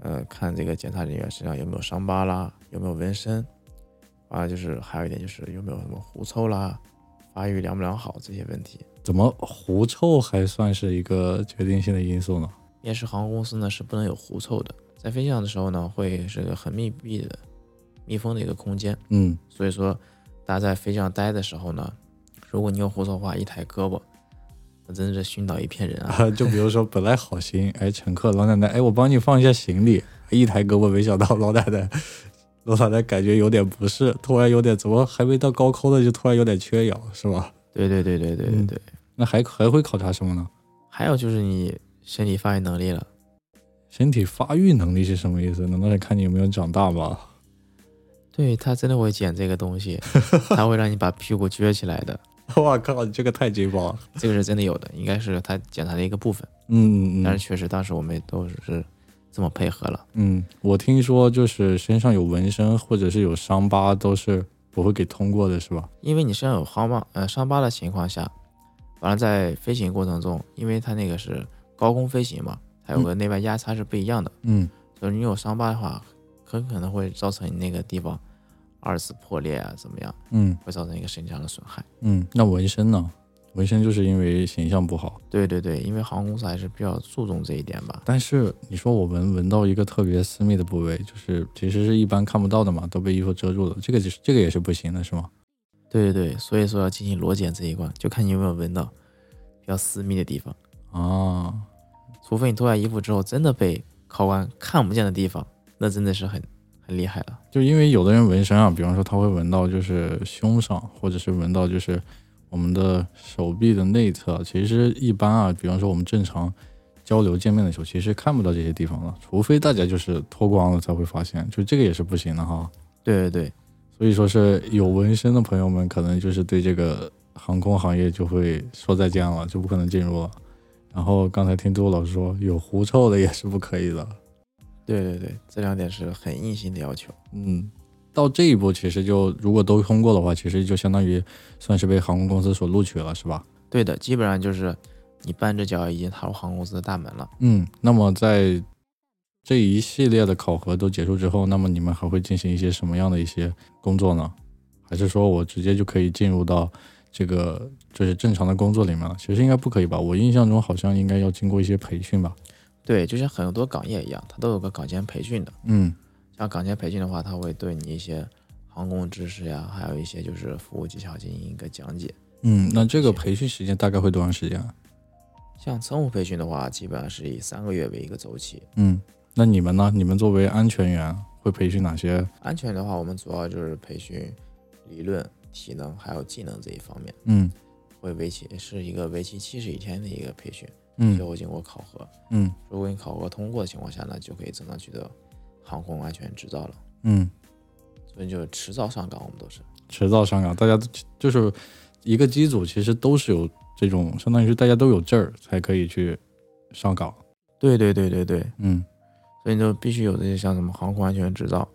Speaker 2: 呃看这个检查人员身上有没有伤疤啦，有没有纹身，啊就是还有一点就是有没有什么狐臭啦，发育良不良好这些问题。
Speaker 1: 怎么狐臭还算是一个决定性的因素呢？
Speaker 2: 面试航空公司呢是不能有狐臭的，在飞机上的时候呢会是个很密闭的、密封的一个空间，
Speaker 1: 嗯
Speaker 2: 所以说大家在飞机上待的时候呢，如果你有胡说话，一抬胳膊，那真是熏倒一片人啊！
Speaker 1: 啊，就比如说本来好心，哎，乘客老奶奶，哎，我帮你放一下行李，一抬胳膊，没想到老奶奶，老奶奶感觉有点不适，突然有点怎么还没到高空呢，就突然有点缺氧，是吧？
Speaker 2: 对对对对对对
Speaker 1: 嗯
Speaker 2: 对，
Speaker 1: 那还还会考察什么呢？
Speaker 2: 还有就是你身体发育能力了，
Speaker 1: 身体发育能力是什么意思？难道是看你有没有长大吗？
Speaker 2: 对他真的会捡这个东西，他会让你把屁股撅起来的，
Speaker 1: 我靠，你这个太劲爆了！
Speaker 2: 这个是真的有的，应该是他检查的一个部分。
Speaker 1: 嗯
Speaker 2: 但是确实当时我们都是这么配合了。
Speaker 1: 嗯，我听说就是身上有纹身或者是有伤疤都是不会给通过的，是吧？
Speaker 2: 因为你身上有伤疤，呃，伤疤的情况下，完了在飞行过程中，因为它那个是高空飞行嘛，它有个内外压差是不一样的，
Speaker 1: 嗯
Speaker 2: 就是你有伤疤的话，很可能会造成你那个地方二次破裂啊，怎么样，
Speaker 1: 嗯
Speaker 2: 会造成一个神经上的损害。
Speaker 1: 嗯，那纹身呢？纹身就是因为形象不好。
Speaker 2: 对对对，因为航空公司还是比较注重这一点吧。
Speaker 1: 但是你说我纹纹到一个特别私密的部位，就是其实是一般看不到的嘛，都被衣服遮住了，这个就是这个也是不行的，是吗？
Speaker 2: 对对对，所以说要进行裸检这一关，就看你有没有闻到比较私密的地方。
Speaker 1: 啊，
Speaker 2: 除非你脱下衣服之后真的被考官看不见的地方，那真的是很很厉害了。
Speaker 1: 就因为有的人纹身啊，比方说他会纹到就是胸上，或者是纹到就是我们的手臂的内侧，其实一般啊，比方说我们正常交流见面的时候，其实看不到这些地方了，除非大家就是脱光了才会发现，就这个也是不行的哈。
Speaker 2: 对对对，
Speaker 1: 所以说是有纹身的朋友们，可能就是对这个航空行业就会说再见了，就不可能进入了。然后刚才听杜老师说，有狐臭的也是不可以的。
Speaker 2: 对对对，这两点是很硬性的要求。
Speaker 1: 嗯，到这一步其实就如果都通过的话，其实就相当于算是被航空公司所录取了，是吧？
Speaker 2: 对的，基本上就是你半只脚已经踏入航空公司的大门了。
Speaker 1: 嗯，那么在这一系列的考核都结束之后，那么你们还会进行一些什么样的一些工作呢？还是说我直接就可以进入到这个就是正常的工作里面了？其实应该不可以吧？我印象中好像应该要经过一些培训吧？
Speaker 2: 对，就像很多岗业一样，它都有个岗前培训的。
Speaker 1: 嗯
Speaker 2: 像岗前培训的话，它会对你一些航空知识呀，还有一些就是服务技巧进行一个讲解。
Speaker 1: 嗯，那这个培训时间大概会多长时间啊？
Speaker 2: 像乘务培训的话，基本上是以三个月为一个周期。
Speaker 1: 嗯，那你们呢？你们作为安全员会培训哪些？
Speaker 2: 安全的话，我们主要就是培训理论、体能还有技能这一方面，
Speaker 1: 嗯
Speaker 2: 会为期是一个为期七十一天的一个培训，
Speaker 1: 嗯
Speaker 2: 最后经过考核。
Speaker 1: 嗯
Speaker 2: 如果你考核通过的情况下呢，就可以正常取得航空安全执照了。
Speaker 1: 嗯，
Speaker 2: 所以就迟早上岗，我们都是。
Speaker 1: 迟早上岗，大家都就是一个机组，其实都是有这种，相当于是大家都有证儿才可以去上岗。
Speaker 2: 对对对对对，
Speaker 1: 嗯
Speaker 2: 所以你就必须有这些像什么航空安全执照，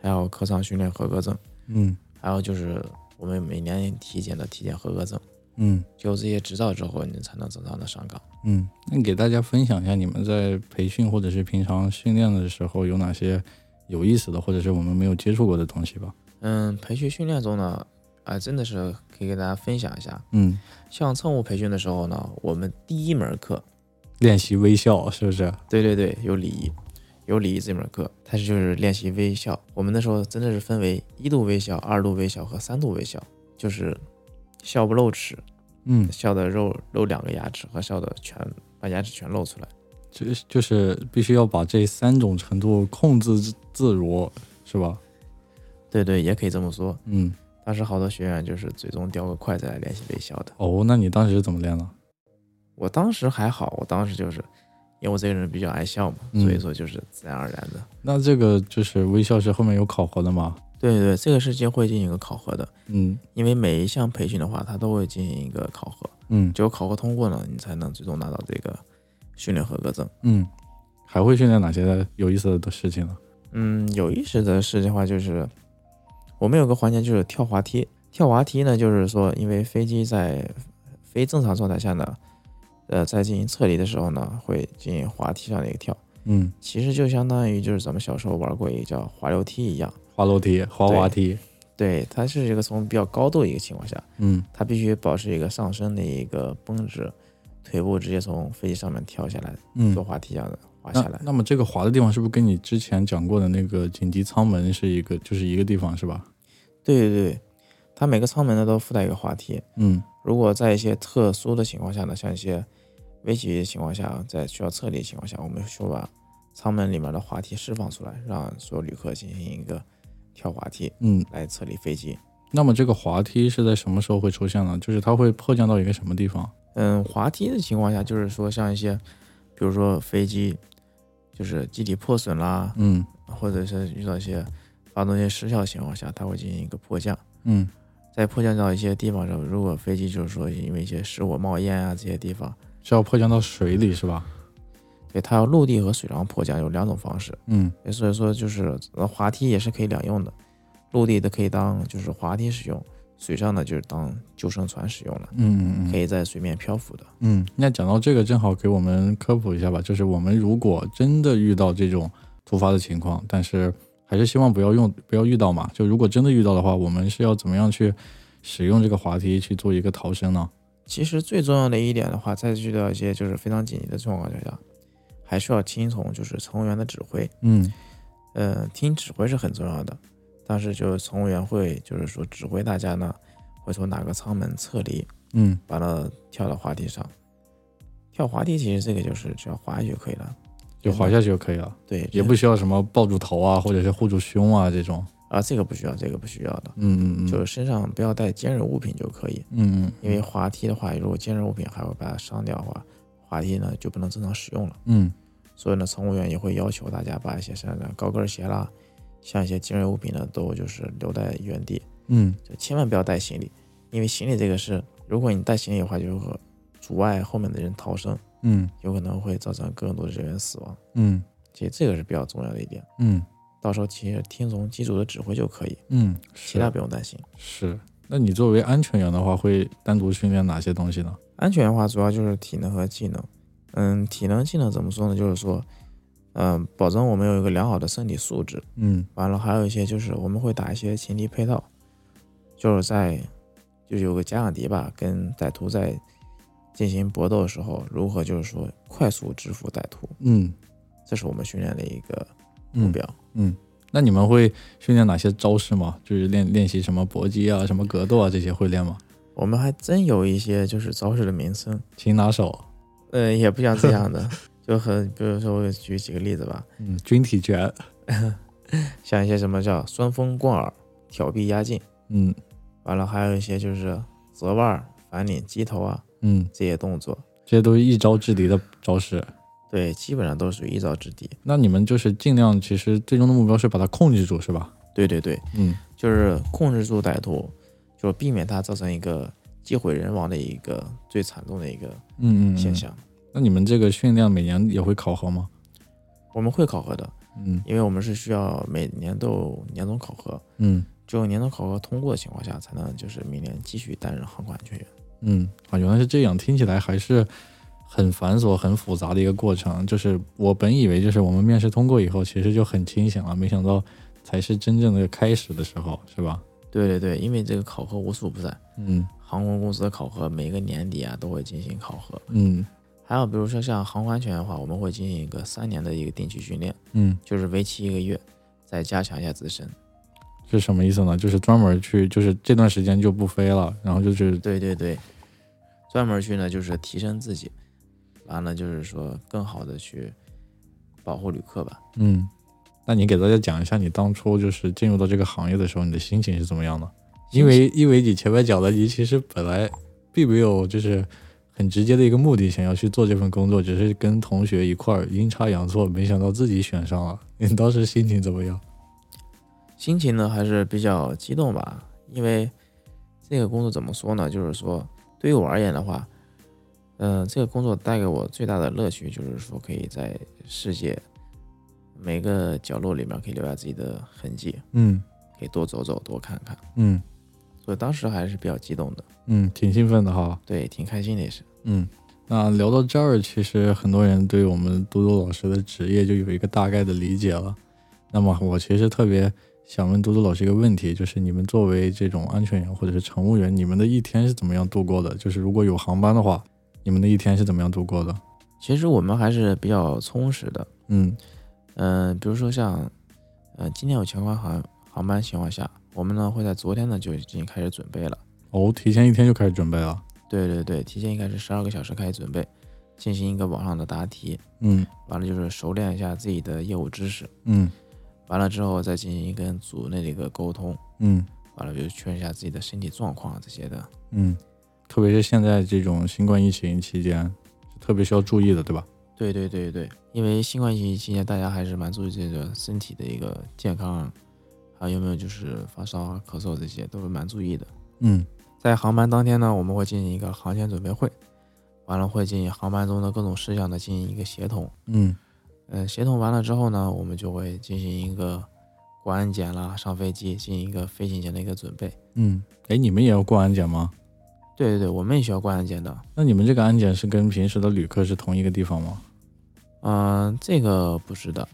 Speaker 2: 还有客舱训练合格证，
Speaker 1: 嗯
Speaker 2: 还有就是我们每年体检的体检合格证。
Speaker 1: 嗯
Speaker 2: 只有这些执照之后，你才能正常的上岗。
Speaker 1: 嗯，那给大家分享一下你们在培训或者是平常训练的时候有哪些有意思的，或者是我们没有接触过的东西吧？
Speaker 2: 嗯，培训训练中呢，啊、真的是可以给大家分享一下。
Speaker 1: 嗯，
Speaker 2: 像乘务培训的时候呢，我们第一门课，
Speaker 1: 练习微笑是不是？
Speaker 2: 对对对，有礼仪，有礼仪这门课，它是就是练习微笑。我们那时候真的是分为一度微笑、二度微笑和三度微笑，就是笑不露齿，
Speaker 1: 嗯，
Speaker 2: 笑的露露两个牙齿和笑的全把牙齿全露出来。
Speaker 1: 就就是必须要把这三种程度控制自自如，是吧？
Speaker 2: 对对，也可以这么说。
Speaker 1: 嗯，
Speaker 2: 当时好多学员就是嘴中叼个筷子来练习微笑的。
Speaker 1: 哦，那你当时是怎么练的？
Speaker 2: 我当时还好，我当时就是因为我这个人比较爱笑嘛，
Speaker 1: 嗯
Speaker 2: 所以说就是自然而然的。
Speaker 1: 那这个就是微笑是后面有考核的吗？
Speaker 2: 对对对，这个是接会进行一个考核的，
Speaker 1: 嗯
Speaker 2: 因为每一项培训的话，它都会进行一个考核，
Speaker 1: 嗯
Speaker 2: 只有考核通过呢，你才能最终拿到这个训练合格证。
Speaker 1: 嗯，还会训练哪些有意思的事情呢？
Speaker 2: 嗯，有意思的事情的话，就是我们有个环节就是跳滑梯。跳滑梯呢，就是说，因为飞机在非正常状态下呢，呃，在进行撤离的时候呢，会进行滑梯上的一个跳。
Speaker 1: 嗯，
Speaker 2: 其实就相当于就是咱们小时候玩过一个叫滑溜梯一样。
Speaker 1: 滑楼梯、滑滑梯。
Speaker 2: 对，它是一个从比较高度的一个情况下，
Speaker 1: 嗯
Speaker 2: 它必须保持一个上升的一个绷直，腿部直接从飞机上面跳下来，
Speaker 1: 嗯
Speaker 2: 坐，滑梯一样的滑下来。
Speaker 1: 那那么这个滑的地方是不是跟你之前讲过的那个紧急舱门是一个，就是一个地方是吧？
Speaker 2: 对对对，它每个舱门呢都附带一个滑梯。
Speaker 1: 嗯
Speaker 2: 如果在一些特殊的情况下呢，像一些危急的情况下，在需要撤离的情况下，我们需要把舱门里面的滑梯释放出来，让所有旅客进行一个跳滑梯
Speaker 1: 嗯，
Speaker 2: 来撤离飞机。
Speaker 1: 那么这个滑梯是在什么时候会出现呢？就是它会迫降到一个什么地方？
Speaker 2: 嗯，滑梯的情况下，就是说像一些，比如说飞机就是机体破损啦，
Speaker 1: 嗯
Speaker 2: 或者是遇到一些发动机失效的情况下，它会进行一个迫降。
Speaker 1: 嗯
Speaker 2: 在迫降到一些地方时候，如果飞机就是说因为一些失火冒烟啊这些地方，
Speaker 1: 是要迫降到水里是吧？
Speaker 2: 对它要陆地和水上迫降有两种方式，
Speaker 1: 嗯
Speaker 2: 所以说就是呃滑梯也是可以两用的，陆地的可以当就是滑梯使用，水上的就是当救生船使用了，
Speaker 1: 嗯嗯
Speaker 2: 可以在水面漂浮的。
Speaker 1: 嗯，那讲到这个，正好给我们科普一下吧。就是我们如果真的遇到这种突发的情况，但是还是希望不要用，不要遇到嘛。就如果真的遇到的话，我们是要怎么样去使用这个滑梯去做一个逃生呢？
Speaker 2: 其实最重要的一点的话，在遇到一些就是非常紧急的状况下，还需要听从就是乘务员的指挥。
Speaker 1: 嗯
Speaker 2: 呃，听指挥是很重要的。但是就是乘务员会就是说指挥大家呢，会从哪个舱门撤离，
Speaker 1: 嗯
Speaker 2: 把它跳到滑梯上。跳滑梯其实这个就是只要滑下去就可以了，
Speaker 1: 就滑下去就可以了，
Speaker 2: 对，
Speaker 1: 也不需要什么抱住头啊，或者是护住胸啊这种。
Speaker 2: 啊，这个不需要，这个不需要的，
Speaker 1: 嗯嗯嗯，
Speaker 2: 就是身上不要带尖锐物品就可以。
Speaker 1: 嗯嗯，
Speaker 2: 因为滑梯的话，如果尖锐物品还会把它伤掉的话，滑梯呢就不能正常使用了。
Speaker 1: 嗯
Speaker 2: 所以呢，乘务员也会要求大家把一些身上的高跟鞋啦，像一些尖锐物品呢，都就是留在原地，
Speaker 1: 嗯
Speaker 2: 就千万不要带行李，因为行李这个是，如果你带行李的话，就会阻碍后面的人逃生，
Speaker 1: 嗯
Speaker 2: 有可能会造成更多的人员死亡。
Speaker 1: 嗯
Speaker 2: 其实这个是比较重要的一点，
Speaker 1: 嗯
Speaker 2: 到时候其实听从机组的指挥就可以，
Speaker 1: 嗯，
Speaker 2: 其他不用担心。
Speaker 1: 是。那你作为安全员的话，会单独训练哪些东西呢？
Speaker 2: 安全员的话，主要就是体能和技能。嗯，体能技能怎么说呢？就是说，嗯，保证我们有一个良好的身体素质。
Speaker 1: 嗯
Speaker 2: 完了，还有一些就是我们会打一些前提配套，就是在就是有个假想敌吧，跟歹徒在进行搏斗的时候，如何就是说快速制服歹徒，
Speaker 1: 嗯
Speaker 2: 这是我们训练的一个目
Speaker 1: 嗯
Speaker 2: 标。
Speaker 1: 嗯。那你们会训练哪些招式吗？就是练练习什么搏击啊、什么格斗啊这些会练吗？
Speaker 2: 我们还真有一些就是招式的名称，
Speaker 1: 擒拿手，
Speaker 2: 呃，也不像这样的，就很，比如说我举几个例子吧，
Speaker 1: 嗯，军体拳，
Speaker 2: 像一些什么叫酸风贯耳、挑臂压颈，
Speaker 1: 嗯
Speaker 2: 完了还有一些就是折腕儿、反拧、击头啊
Speaker 1: 嗯，
Speaker 2: 这些动作，
Speaker 1: 这些都是一招制敌的招式。
Speaker 2: 对，基本上都属于一招制敌。
Speaker 1: 那你们就是尽量，其实最终的目标是把它控制住，是吧？
Speaker 2: 对对对，
Speaker 1: 嗯
Speaker 2: 就是控制住歹徒，就避免他造成一个机毁人亡的一个最惨重的一个
Speaker 1: 嗯嗯，
Speaker 2: 现。象。
Speaker 1: 那你们这个训练每年也会考核吗？
Speaker 2: 我们会考核的，
Speaker 1: 嗯
Speaker 2: 因为我们是需要每年都有年终考核，
Speaker 1: 嗯
Speaker 2: 只有年终考核通过的情况下，才能就是明年继续担任航空安全员。
Speaker 1: 嗯，啊，原来是这样，听起来还是很繁琐、很复杂的一个过程。就是我本以为，就是我们面试通过以后，其实就很清醒了，没想到才是真正的开始的时候，是吧？
Speaker 2: 对对对，因为这个考核无处不在，
Speaker 1: 嗯
Speaker 2: 航空公司的考核每个年底啊都会进行考核。
Speaker 1: 嗯
Speaker 2: 还有比如说像航空安全的话，我们会进行一个三年的一个定期训练，
Speaker 1: 嗯，
Speaker 2: 就是为期一个月，再加强一下自身。
Speaker 1: 是什么意思呢？就是专门去，就是这段时间就不飞了，然后就是
Speaker 2: 对对对，专门去呢就是提升自己，完了就是说更好的去保护旅客吧。
Speaker 1: 嗯。那你给大家讲一下，你当初就是进入到这个行业的时候，你的心情是怎么样的？因为因为你前面讲的，你其实本来并没有就是很直接的一个目的，想要去做这份工作，只是跟同学一块儿阴差阳错，没想到自己选上了。你当时心情怎么样？
Speaker 2: 心情呢还是比较激动吧，因为这个工作怎么说呢？就是说对于我而言的话，嗯、这个工作带给我最大的乐趣就是说可以在世界每个角落里面可以留下自己的痕迹，
Speaker 1: 嗯
Speaker 2: 可以多走走，多看看，
Speaker 1: 嗯
Speaker 2: 所以当时还是比较激动的，
Speaker 1: 嗯，挺兴奋的哈。
Speaker 2: 对，挺开心的也是。
Speaker 1: 嗯，那聊到这儿，其实很多人对我们嘟嘟老师的职业就有一个大概的理解了。那么我其实特别想问嘟嘟老师一个问题，就是你们作为这种安全员或者是乘务员，你们的一天是怎么样度过的？就是如果有航班的话，你们的一天是怎么样度过的？
Speaker 2: 其实我们还是比较充实的，
Speaker 1: 嗯
Speaker 2: 嗯、比如说像，呃，今天有全款航航班情况下，我们呢会在昨天呢就已经开始准备了。
Speaker 1: 哦，提前一天就开始准备了。
Speaker 2: 对对对，提前应该是十二个小时开始准备，进行一个网上的答题，
Speaker 1: 嗯
Speaker 2: 完了就是熟练一下自己的业务知识，
Speaker 1: 嗯
Speaker 2: 完了之后再进行跟组内的一个沟通，
Speaker 1: 嗯
Speaker 2: 完了就是确认一下自己的身体状况啊这些的。
Speaker 1: 嗯，特别是现在这种新冠疫情期间，特别需要注意的，对吧？
Speaker 2: 对对对对，因为新冠疫情期间，大家还是蛮注意这个身体的一个健康啊，还有有没有就是发烧啊、咳嗽这些都是蛮注意的。
Speaker 1: 嗯
Speaker 2: 在航班当天呢，我们会进行一个航前准备会，完了会进行航班中的各种事项的进行一个协同。
Speaker 1: 嗯
Speaker 2: 嗯，协同完了之后呢，我们就会进行一个过安检啦，上飞机进行一个飞行前的一个准备。
Speaker 1: 嗯，哎，你们也要过安检吗？
Speaker 2: 对对对，我们也需要过安检的。
Speaker 1: 那你们这个安检是跟平时的旅客是同一个地方吗？
Speaker 2: 嗯、这个不是的，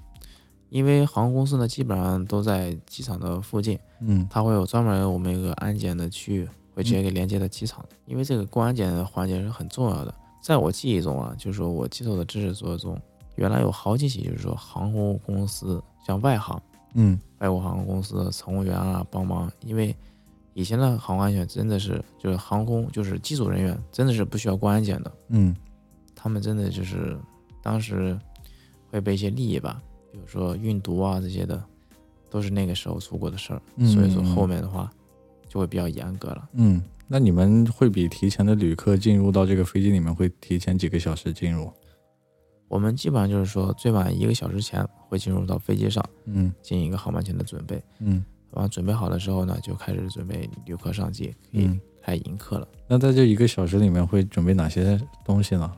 Speaker 2: 因为航空公司呢基本上都在机场的附近，
Speaker 1: 嗯
Speaker 2: 它会有专门我们一个安检的区域，会直接给连接到机场的。因为这个过安检的环节是很重要的。在我记忆中啊，就是说我接受的知识所中，原来有好几起就是说航空公司像外航。
Speaker 1: 嗯
Speaker 2: 外国航空公司的乘务员啊帮忙，因为以前的航空安全真的是就是航空就是机组人员真的是不需要过安检的，
Speaker 1: 嗯
Speaker 2: 他们真的就是当时会被一些利益吧，比如说运毒啊这些的，都是那个时候出过的事儿，
Speaker 1: 嗯
Speaker 2: 所以说后面的话就会比较严格了。
Speaker 1: 嗯，那你们会比提前的旅客进入到这个飞机里面会提前几个小时进入？
Speaker 2: 我们基本上就是说最晚一个小时前会进入到飞机上
Speaker 1: 嗯
Speaker 2: 进行一个航班前的准备，
Speaker 1: 嗯，
Speaker 2: 完准备好了之后呢，就开始准备旅客上机，可以
Speaker 1: 嗯
Speaker 2: 开迎客了。
Speaker 1: 那在这一个小时里面会准备哪些东西呢？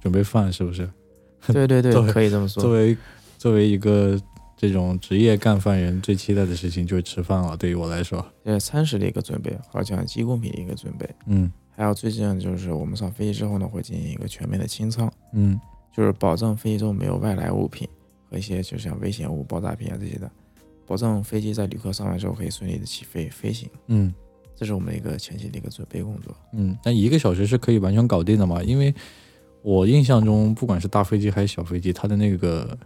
Speaker 1: 准备饭是不是？
Speaker 2: 对对对，可以这么说。
Speaker 1: 作为作为一个这种职业干饭人，最期待的事情就是吃饭了。对于我来说，
Speaker 2: 呃，餐食的一个准备，还有像机工品的一个准备，
Speaker 1: 嗯
Speaker 2: 还有最近就是我们上飞机之后呢，会进行一个全面的清仓，
Speaker 1: 嗯
Speaker 2: 就是保证飞机中没有外来物品和一些就像危险物、爆炸品啊这些的，保证飞机在旅客上来之后可以顺利的起飞飞行。
Speaker 1: 嗯
Speaker 2: 这是我们一个前期的一个准备工作。
Speaker 1: 嗯，那一个小时是可以完全搞定的嘛？因为我印象中，不管是大飞机还是小飞机，它的那个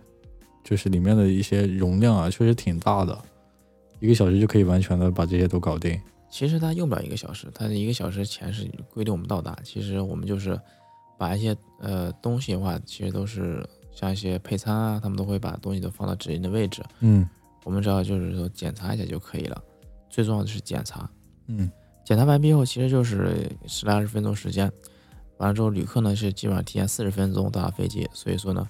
Speaker 1: 就是里面的一些容量啊，确实挺大的，一个小时就可以完全的把这些都搞定。
Speaker 2: 其实它用不了一个小时，它一个小时前是规定我们到达。其实我们就是把一些呃东西的话，其实都是像一些配餐啊，他们都会把东西都放到指定的位置。
Speaker 1: 嗯
Speaker 2: 我们只要就是说检查一下就可以了。最重要的是检查，
Speaker 1: 嗯
Speaker 2: 检查完毕后其实就是十来二十分钟时间。完了之后，旅客呢是基本上提前四十分钟到达飞机，所以说呢，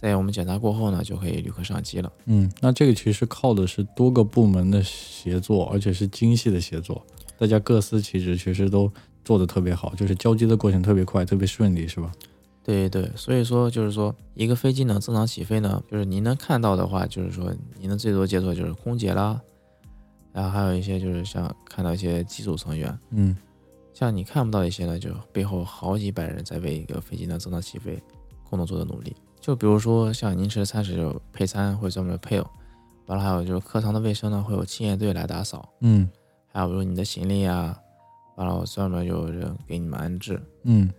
Speaker 2: 在我们检查过后呢，就可以旅客上机了。
Speaker 1: 嗯，那这个其实靠的是多个部门的协作，而且是精细的协作，大家各司其职，其实都做得特别好，就是交接的过程特别快，特别顺利，是吧？
Speaker 2: 对对，所以说就是说，一个飞机能正常起飞呢，就是您能看到的话，就是说您能最多接触就是空姐啦，然后还有一些就是像看到一些机组成员，
Speaker 1: 嗯
Speaker 2: 像你看不到一些呢，就背后好几百人在为一个飞机能正常起飞共同做的努力。就比如说像您吃的餐食就配餐会专门配哦，完了还有就是客舱的卫生呢会有清洁队来打扫，
Speaker 1: 嗯
Speaker 2: 还有比如你的行李啊，完了专门有人给你们安置。
Speaker 1: 嗯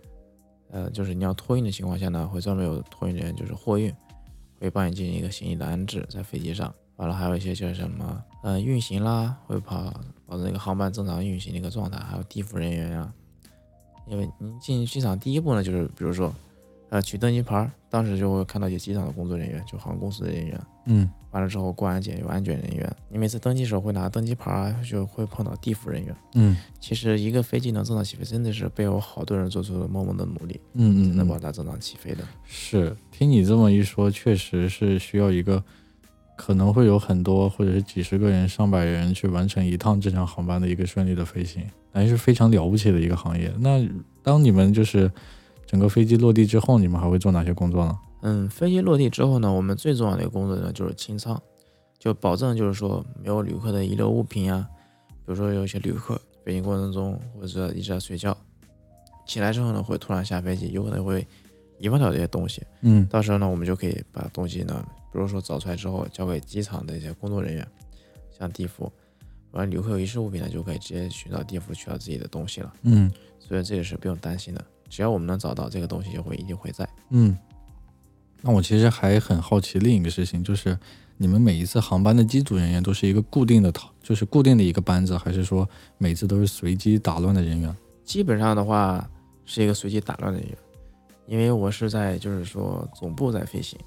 Speaker 2: 呃，就是你要托运的情况下呢，会专门有托运人员，就是货运，会帮你进行一个行李的安置在飞机上。完了，还有一些就是什么，呃，运行啦，会保保证那个航班正常运行的一个状态，还有地服人员呀、因为您进机场第一步呢，就是比如说，呃，取登机牌儿，当时就会看到一些机场的工作人员，就航空公司的人员。
Speaker 1: 嗯
Speaker 2: 完了之后过安检有安检人员，你每次登机时候会拿登机牌儿，就会碰到地服人员。
Speaker 1: 嗯
Speaker 2: 其实一个飞机能正常起飞，真的是背后好多人做出了默默的努力，
Speaker 1: 嗯嗯嗯
Speaker 2: 才能把，它正常起飞的。
Speaker 1: 是。听你这么一说，确实是需要一个可能会有很多或者是几十个人、上百人去完成一趟这场航班的一个顺利的飞行，还是非常了不起的一个行业。那当你们就是整个飞机落地之后，你们还会做哪些工作呢？
Speaker 2: 嗯，飞机落地之后呢，我们最重要的一个工作呢就是清仓，就保证就是说没有旅客的遗留物品啊、比如说有一些旅客飞行过程中或者一直在睡觉，起来之后呢会突然下飞机，有可能会遗忘掉这些东西，
Speaker 1: 嗯。
Speaker 2: 到时候呢我们就可以把东西呢，比如说找出来之后交给机场的一些工作人员，像地服，完了旅客有遗失物品呢就可以直接寻找地服取到自己的东西了，
Speaker 1: 嗯。
Speaker 2: 所以这也是不用担心的，只要我们能找到这个东西就会一定会在。
Speaker 1: 嗯。那我其实还很好奇另一个事情，就是你们每一次航班的机组人员都是一个固定的套，就是固定的一个班子，还是说每次都是随机打乱的人员？
Speaker 2: 基本上的话是一个随机打乱的人员，因为我是在就是说总部在飞行，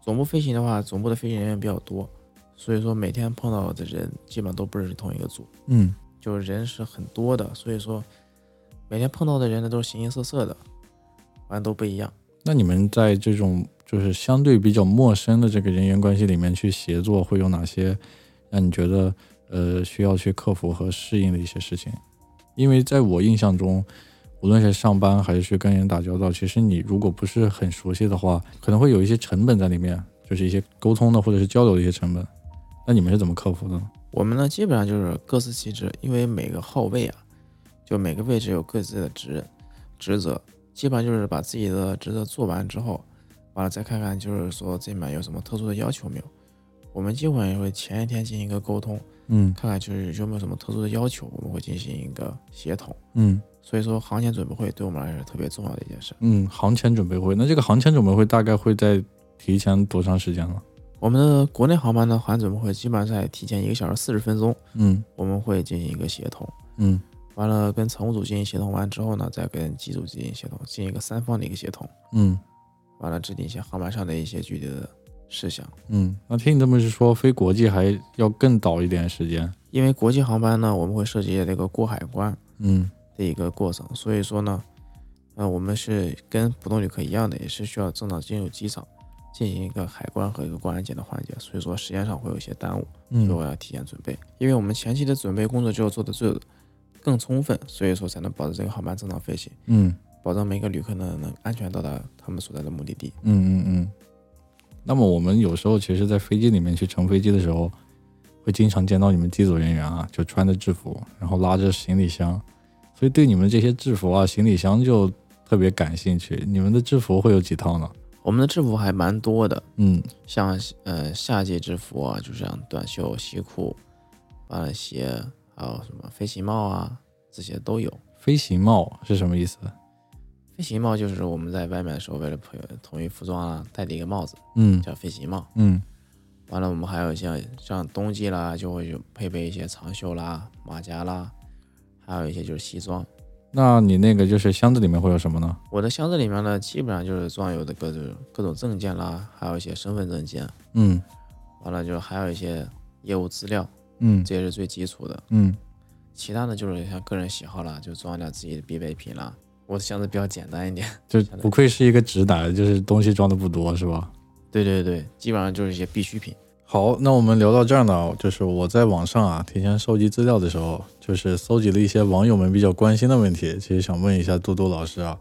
Speaker 2: 总部飞行的话，总部的飞行人员比较多，所以说每天碰到的人基本上都不是同一个组，
Speaker 1: 嗯
Speaker 2: 就是人是很多的，所以说每天碰到的人呢都是形形色色的，反正都不一样。
Speaker 1: 那你们在这种就是相对比较陌生的这个人员关系里面去协作，会有哪些让你觉得呃需要去克服和适应的一些事情？因为在我印象中，无论是上班还是去跟人打交道，其实你如果不是很熟悉的话，可能会有一些成本在里面，就是一些沟通的或者是交流的一些成本。那你们是怎么克服的呢？
Speaker 2: 我们呢基本上就是各司其职，因为每个号位啊，就每个位置有各自的职任职责，基本上就是把自己的职责做完之后，完了再看看就是说这里面有什么特殊的要求没有。我们基本上也会前一天进行一个沟通，
Speaker 1: 嗯
Speaker 2: 看看就是有没有什么特殊的要求，我们会进行一个协同。
Speaker 1: 嗯
Speaker 2: 所以说，航前准备会对我们来说是特别重要的一件事。
Speaker 1: 嗯，航前准备会，那这个航前准备会大概会在提前多长时间呢？
Speaker 2: 我们的国内航班的航前准备会基本上在提前一个小时四十分钟，
Speaker 1: 嗯
Speaker 2: 我们会进行一个协同。
Speaker 1: 嗯
Speaker 2: 完了跟乘务组进行协同完之后呢，再跟机组进行协同，进行一个三方的一个协同。
Speaker 1: 嗯
Speaker 2: 完了制定一些航班上的一些具体的事项。
Speaker 1: 嗯，那听你这么一说，飞国际还要更早一点时间？
Speaker 2: 因为国际航班呢，我们会涉及这个过海关
Speaker 1: 嗯
Speaker 2: 的一个过程，所以说呢，呃，我们是跟普通旅客一样的，也是需要正常进入机场进行一个海关和一个过安检的环节，所以说时间上会有一些耽误，所以我
Speaker 1: 嗯
Speaker 2: 要提前准备。因为我们前期的准备工作就要做的最更充分，所以说才能保证这个航班正常飞行，
Speaker 1: 嗯
Speaker 2: 保证每个旅客呢能安全到达他们所在的目的地。
Speaker 1: 嗯嗯嗯。那么我们有时候其实，在飞机里面去乘飞机的时候，会经常见到你们机组人员啊，就穿着制服，然后拉着行李箱，所以对你们这些制服啊、行李箱就特别感兴趣。你们的制服会有几套呢？
Speaker 2: 我们的制服还蛮多的，
Speaker 1: 嗯
Speaker 2: 像呃夏季制服啊，就像短袖、西裤，完了鞋，还有什么飞行帽啊，这些都有。
Speaker 1: 飞行帽是什么意思？
Speaker 2: 飞行帽就是我们在外面的时候为了配统一服装啊戴的一个帽子，
Speaker 1: 嗯
Speaker 2: 叫飞行帽。
Speaker 1: 嗯
Speaker 2: 完了，我们还有一些像冬季啦，就会有配备一些长袖啦、马甲啦，还有一些就是西装。
Speaker 1: 那你那个就是箱子里面会有什么呢？
Speaker 2: 我的箱子里面呢，基本上就是装有的各种各种证件啦，还有一些身份证件。
Speaker 1: 嗯
Speaker 2: 完了就还有一些业务资料，
Speaker 1: 嗯
Speaker 2: 这也是最基础的。
Speaker 1: 嗯
Speaker 2: 其他的就是像个人喜好啦，就装点自己的必备品啦。我想的比较简单一点。
Speaker 1: 就不愧是一个直男，就是东西装的不多是吧？
Speaker 2: 对对对，基本上就是一些必需品。
Speaker 1: 好，那我们聊到这儿呢，就是我在网上啊提前收集资料的时候，就是搜集了一些网友们比较关心的问题，其实想问一下多多老师啊。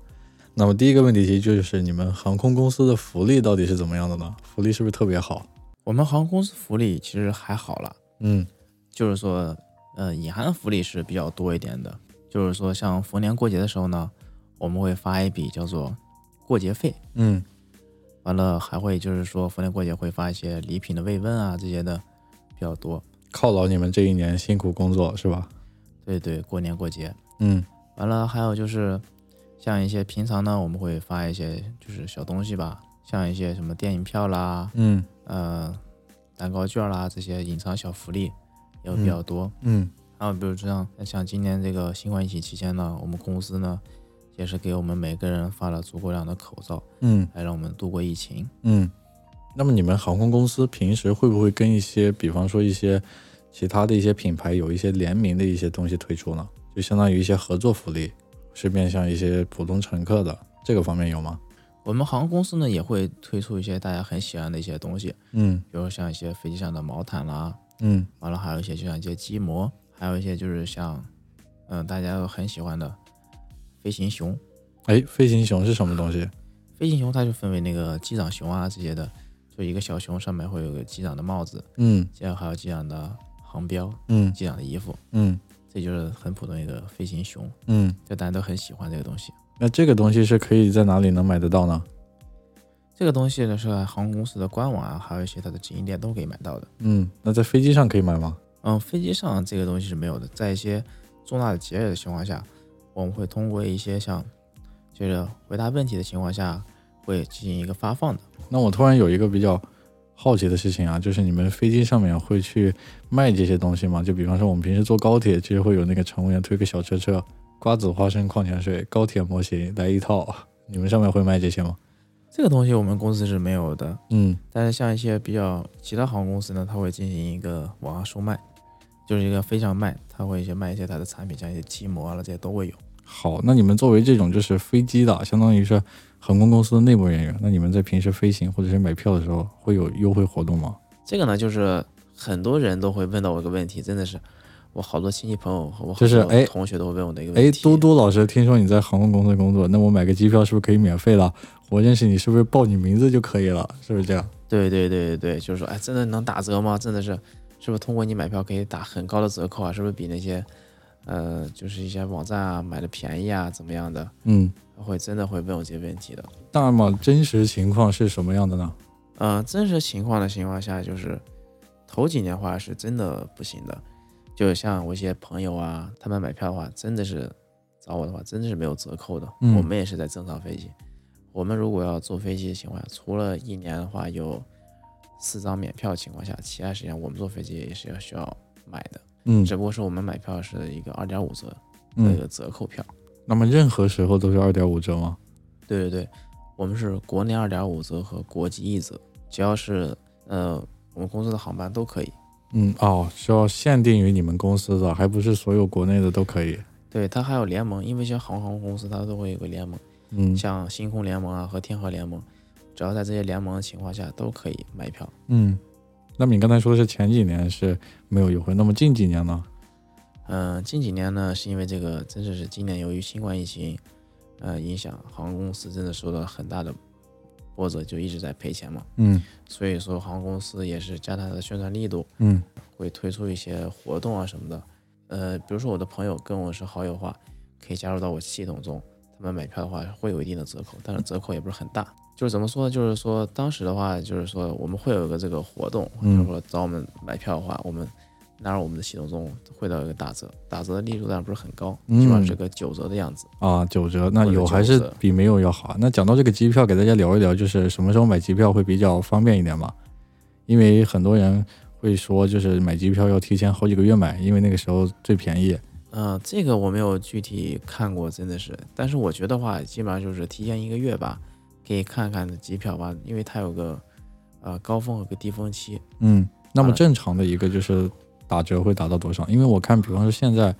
Speaker 1: 那么第一个问题其实就是你们航空公司的福利到底是怎么样的呢？福利是不是特别好？
Speaker 2: 我们航空公司福利其实还好啦，
Speaker 1: 嗯
Speaker 2: 就是说，呃，隐含福利是比较多一点的。就是说，像逢年过节的时候呢，我们会发一笔叫做过节费，
Speaker 1: 嗯
Speaker 2: 完了还会就是说逢年过节会发一些礼品的慰问啊这些的比较多。
Speaker 1: 犒劳你们这一年辛苦工作是吧？
Speaker 2: 对对，过年过节，
Speaker 1: 嗯
Speaker 2: 完了还有就是像一些平常呢，我们会发一些就是小东西吧，像一些什么电影票啦，
Speaker 1: 嗯
Speaker 2: 呃，蛋糕券啦这些隐藏小福利也有比较多。
Speaker 1: 嗯
Speaker 2: 还有比如像像今年这个新冠疫情期间呢，我们公司呢也是给我们每个人发了足够量的口罩，
Speaker 1: 嗯
Speaker 2: 来让我们度过疫情。
Speaker 1: 嗯。那么你们航空公司平时会不会跟一些，比方说一些其他的一些品牌有一些联名的一些东西推出呢？就相当于一些合作福利，是面向一些普通乘客的，这个方面有吗？
Speaker 2: 我们航空公司呢也会推出一些大家很喜欢的一些东西，
Speaker 1: 嗯
Speaker 2: 比如像一些飞机上的毛毯啦，
Speaker 1: 嗯
Speaker 2: 完了还有一些就像一些机模，还有一些就是像嗯、大家都很喜欢的飞行熊。
Speaker 1: 哎，飞行熊是什么东西？
Speaker 2: 飞行熊它就分为那个机长熊啊这些的，就一个小熊上面会有个机长的帽子，
Speaker 1: 嗯
Speaker 2: 这样还有机长的航标、
Speaker 1: 嗯
Speaker 2: 机长的衣服，
Speaker 1: 嗯
Speaker 2: 这就是很普通一个飞行熊，
Speaker 1: 嗯。
Speaker 2: 这大家都很喜欢这个东西。
Speaker 1: 那这个东西是可以在哪里能买得到呢？
Speaker 2: 这个东西呢是在航空公司的官网啊，还有一些它的直营店都可以买到的。
Speaker 1: 嗯，那在飞机上可以买吗？
Speaker 2: 嗯，飞机上这个东西是没有的，在一些重大的节日的情况下，我们会通过一些像就是回答问题的情况下，会进行一个发放的。
Speaker 1: 那我突然有一个比较好奇的事情啊，就是你们飞机上面会去卖这些东西吗？就比方说我们平时坐高铁，其实会有那个乘务员推个小车车，瓜子、花生、矿泉水、高铁模型来一套，你们上面会卖这些吗？
Speaker 2: 这个东西我们公司是没有的，
Speaker 1: 嗯
Speaker 2: 但是像一些比较其他航空公司呢，它会进行一个网上售卖，就是一个飞常卖，它会一些卖一些它的产品，像一些机模啊这些都会有。
Speaker 1: 好，那你们作为这种就是飞机的，相当于是航空公司的内部人员，那你们在平时飞行或者是买票的时候会有优惠活动吗？
Speaker 2: 这个呢，就是很多人都会问到我一个问题，真的是我好多亲戚朋友和我
Speaker 1: 就是哎
Speaker 2: 同学都会问我的一个问题
Speaker 1: 哎，
Speaker 2: 题。
Speaker 1: 嘟嘟老师，听说你在航空公司工作，那我买个机票是不是可以免费了？我认识你，是不是报你名字就可以了？是不是这样？
Speaker 2: 对对对对对，就是说，哎，真的能打折吗？真的是，是不是通过你买票可以打很高的折扣啊？是不是比那些，呃，就是一些网站啊买的便宜啊，怎么样的？
Speaker 1: 嗯，
Speaker 2: 会真的会问我这些问题的。
Speaker 1: 那么真实情况是什么样的呢？
Speaker 2: 嗯、真实情况的情况下，就是头几年的话是真的不行的，就像我一些朋友啊，他们买票的话，真的是找我的话，真的是没有折扣的。
Speaker 1: 嗯
Speaker 2: 我们也是在正常飞机，我们如果要坐飞机的情况下，除了一年的话有四张免票的情况下，其他时间我们坐飞机也是要需要买的，
Speaker 1: 嗯
Speaker 2: 只不过是我们买票是一个二点五折的一
Speaker 1: 嗯，
Speaker 2: 个折扣票。
Speaker 1: 那么任何时候都是二点五折吗？
Speaker 2: 对对对，我们是国内二点五折和国际一折，只要是呃我们公司的航班都可以。
Speaker 1: 嗯，哦，需要限定于你们公司的，还不是所有国内的都可以。
Speaker 2: 对，它还有联盟，因为像航空公司它都会有个联盟，
Speaker 1: 嗯
Speaker 2: 像星空联盟啊和天河联盟，只要在这些联盟的情况下都可以买票。
Speaker 1: 嗯，那么你刚才说的是前几年是没有优惠，那么近几年呢？
Speaker 2: 嗯、近几年呢，是因为这个真的是今年由于新冠疫情，呃影响，航空公司真的受到了很大的波折，就一直在赔钱嘛。
Speaker 1: 嗯
Speaker 2: 所以说航空公司也是加大它的宣传力度，
Speaker 1: 嗯
Speaker 2: 会推出一些活动啊什么的。呃，比如说我的朋友跟我是好友的话，可以加入到我系统中，他们买票的话会有一定的折扣，但是折扣也不是很大。就是怎么说呢？就是说当时的话，就是说我们会有一个这个活动，
Speaker 1: 嗯
Speaker 2: 就是说找我们买票的话，我们纳入我们的系统中会到一个打折，打折的力度当然不是很高，
Speaker 1: 嗯
Speaker 2: 基本上是个九折的样子。
Speaker 1: 啊，九折，那有还是比没有要好。那讲到这个机票，给大家聊一聊，就是什么时候买机票会比较方便一点嘛？因为很多人会说，就是买机票要提前好几个月买，因为那个时候最便宜。
Speaker 2: 嗯、这个我没有具体看过，真的是，但是我觉得话，基本上就是提前一个月吧，可以看看机票吧，因为它有个呃高峰和个低峰期。
Speaker 1: 嗯那么正常的一个就是打折会打到多少？因为我看，比方说现在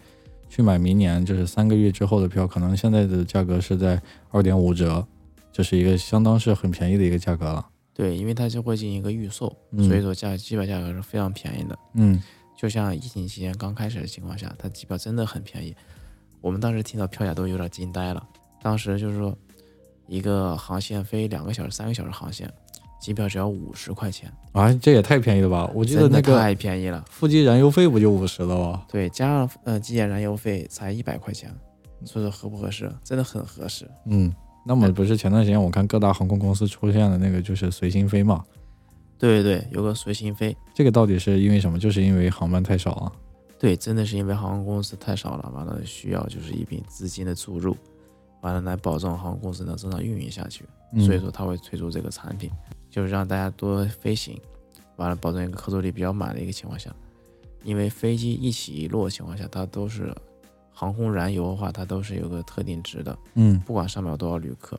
Speaker 1: 去买明年就是三个月之后的票，可能现在的价格是在二点五折，这是一个相当是很便宜的一个价格了。
Speaker 2: 对，因为它就会进行一个预售，
Speaker 1: 嗯
Speaker 2: 所以说价基本价格是非常便宜的。
Speaker 1: 嗯
Speaker 2: 就像疫情期间刚开始的情况下，它机票真的很便宜。我们当时听到票价都有点惊呆了。当时就是说，一个航线飞两个小时、三个小时航线，机票只要五十块钱，
Speaker 1: 啊，这也太便宜了吧！我记得那个
Speaker 2: 太便宜了。
Speaker 1: 腹肌燃油费不就五十了吗？
Speaker 2: 对，加上呃机检燃油费才一百块钱，所以说合不合适？真的很合适。
Speaker 1: 嗯，那么不是前段时间我看各大航空公司出现了那个就是随心飞嘛？
Speaker 2: 对对对，有个随心飞。
Speaker 1: 这个到底是因为什么？就是因为航班太少啊。
Speaker 2: 对，真的是因为航空公司太少了，完了需要就是一笔资金的注入，完了来保证航空公司能正常运营下去。
Speaker 1: 嗯
Speaker 2: 所以说他会推出这个产品，就是让大家多飞行，完了保证一个客座率比较满的一个情况下，因为飞机一起一落的情况下，它都是航空燃油的话，它都是有个特定值的，
Speaker 1: 嗯
Speaker 2: 不管上面有多少旅客，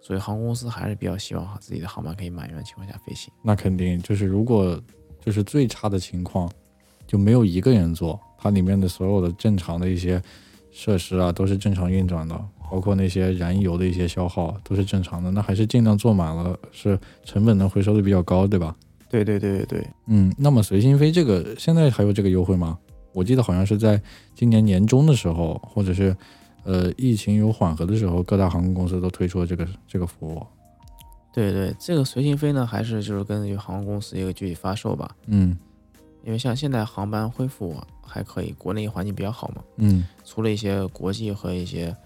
Speaker 2: 所以航空公司还是比较希望自己的航班可以满员的情况下飞行。
Speaker 1: 那肯定就是如果就是最差的情况，就没有一个人坐，它里面的所有的正常的一些设施啊都是正常运转的，包括那些燃油的一些消耗都是正常的。那还是尽量坐满了，是成本能回收的比较高，对吧？
Speaker 2: 对对对对对，
Speaker 1: 嗯，那么随心飞这个现在还有这个优惠吗？我记得好像是在今年年中的时候，或者是呃疫情有缓和的时候，各大航空公司都推出了这个这个服务。
Speaker 2: 对对，这个随心飞呢，还是就是根据航空公司一个具体发售吧。
Speaker 1: 嗯
Speaker 2: 因为像现在航班恢复还可以，国内环境比较好嘛，
Speaker 1: 嗯
Speaker 2: 除了一些国际和一些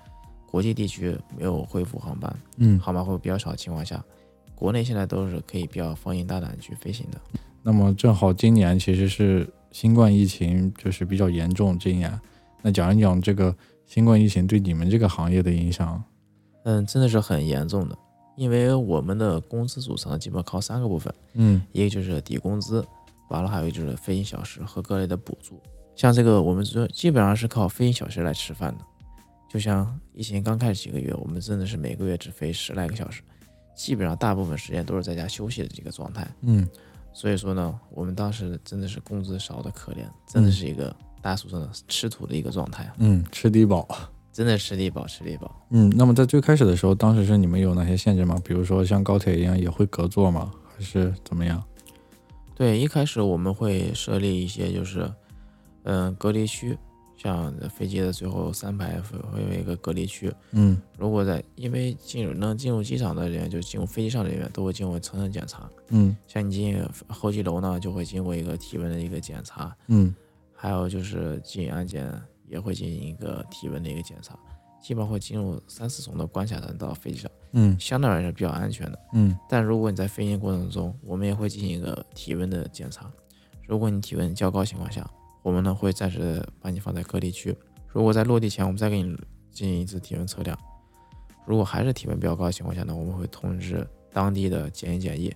Speaker 2: 国际地区没有恢复航班，
Speaker 1: 嗯。
Speaker 2: 航班会比较少的情况下，国内现在都是可以比较放心大胆去飞行的。
Speaker 1: 那么正好今年其实是新冠疫情就是比较严重，这一年，那讲一讲这个新冠疫情对你们这个行业的影响。
Speaker 2: 嗯，真的是很严重的，因为我们的工资组成基本靠三个部分，
Speaker 1: 嗯
Speaker 2: 一个就是底工资，完了还有就是飞行小时和各类的补助。像这个我们就基本上是靠飞行小时来吃饭的。就像疫情刚开始几个月，我们真的是每个月只飞十来个小时，基本上大部分时间都是在家休息的这个状态。
Speaker 1: 嗯
Speaker 2: 所以说呢，我们当时真的是工资少的可怜，真的是一个大家俗称的吃土的一个状态啊，
Speaker 1: 嗯，吃低保。
Speaker 2: 真的吃低保，吃低保。
Speaker 1: 嗯，那么在最开始的时候，当时是你们有哪些限制吗？比如说像高铁一样也会隔座吗？还是怎么样？
Speaker 2: 对，一开始我们会设立一些就是，嗯、隔离区，像飞机的最后三排会会有一个隔离区。
Speaker 1: 嗯
Speaker 2: 如果在因为进入能进入机场的人员，就进入飞机上的人员都会经过层层检查。
Speaker 1: 嗯
Speaker 2: 像你进候机楼呢，就会经过一个体温的一个检查，
Speaker 1: 嗯
Speaker 2: 还有就是进安检也会进行一个体温的一个检查，基本上会进入三四重的关卡才能到飞机上，
Speaker 1: 嗯
Speaker 2: 相对而言是比较安全的。
Speaker 1: 嗯
Speaker 2: 但如果你在飞行过程中，我们也会进行一个体温的检查。如果你体温较高情况下，我们呢会暂时把你放在隔离区。如果在落地前，我们再给你进行一次体温测量。如果还是体温比较高的情况下呢，我们会通知当地的检疫检疫，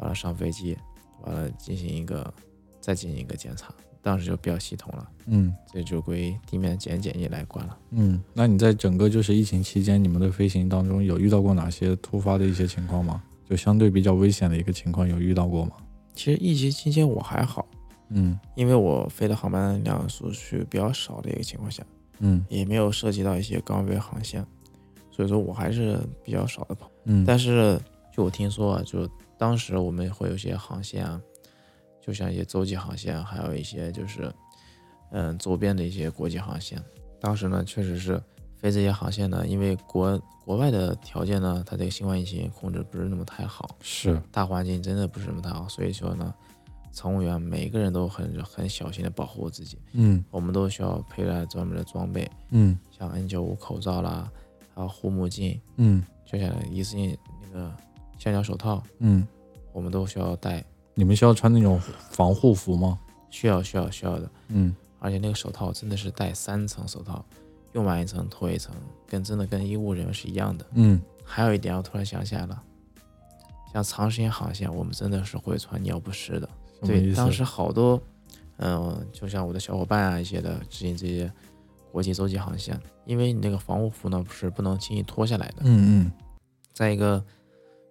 Speaker 2: 完了上飞机，完了进行一个再进行一个检查，当时就比较系统了，
Speaker 1: 嗯
Speaker 2: 这就归地面检疫检疫来管了。
Speaker 1: 嗯。那你在整个就是疫情期间，你们的飞行当中有遇到过哪些突发的一些情况吗？就相对比较危险的一个情况有遇到过吗？
Speaker 2: 其实疫情期间我还好，
Speaker 1: 嗯
Speaker 2: 因为我飞的航班量数是比较少的一个情况下。
Speaker 1: 嗯
Speaker 2: 也没有涉及到一些高危航线，所以说我还是比较少的跑。
Speaker 1: 嗯，
Speaker 2: 但是就我听说啊，就当时我们会有些航线啊，就像一些洲际航线，还有一些就是嗯周边的一些国际航线。当时呢，确实是飞这些航线呢，因为国国外的条件呢，它这个新冠疫情控制不是那么太好，
Speaker 1: 是
Speaker 2: 大环境真的不是那么太好，所以说呢，乘务员每个人都很很小心的保护自己，
Speaker 1: 嗯
Speaker 2: 我们都需要佩戴专门的装备。
Speaker 1: 嗯
Speaker 2: 像 N95 口罩啦，还有护目镜，
Speaker 1: 嗯
Speaker 2: 就像一次性那个橡胶手套，
Speaker 1: 嗯。
Speaker 2: 我们都需要戴，
Speaker 1: 你们需要穿那种防护服吗？
Speaker 2: 需要需要需要的。
Speaker 1: 嗯
Speaker 2: 而且那个手套真的是戴三层手套，用完一层脱一层，跟真的跟医务人员是一样的。
Speaker 1: 嗯
Speaker 2: 还有一点，我突然想起来了，像长时间航线，我们真的是会穿尿不湿的。对，当时好多，嗯、就像我的小伙伴啊一些的执行这些国际洲际航线，因为你那个防护服呢不是不能轻易脱下来的。
Speaker 1: 嗯嗯
Speaker 2: 再一个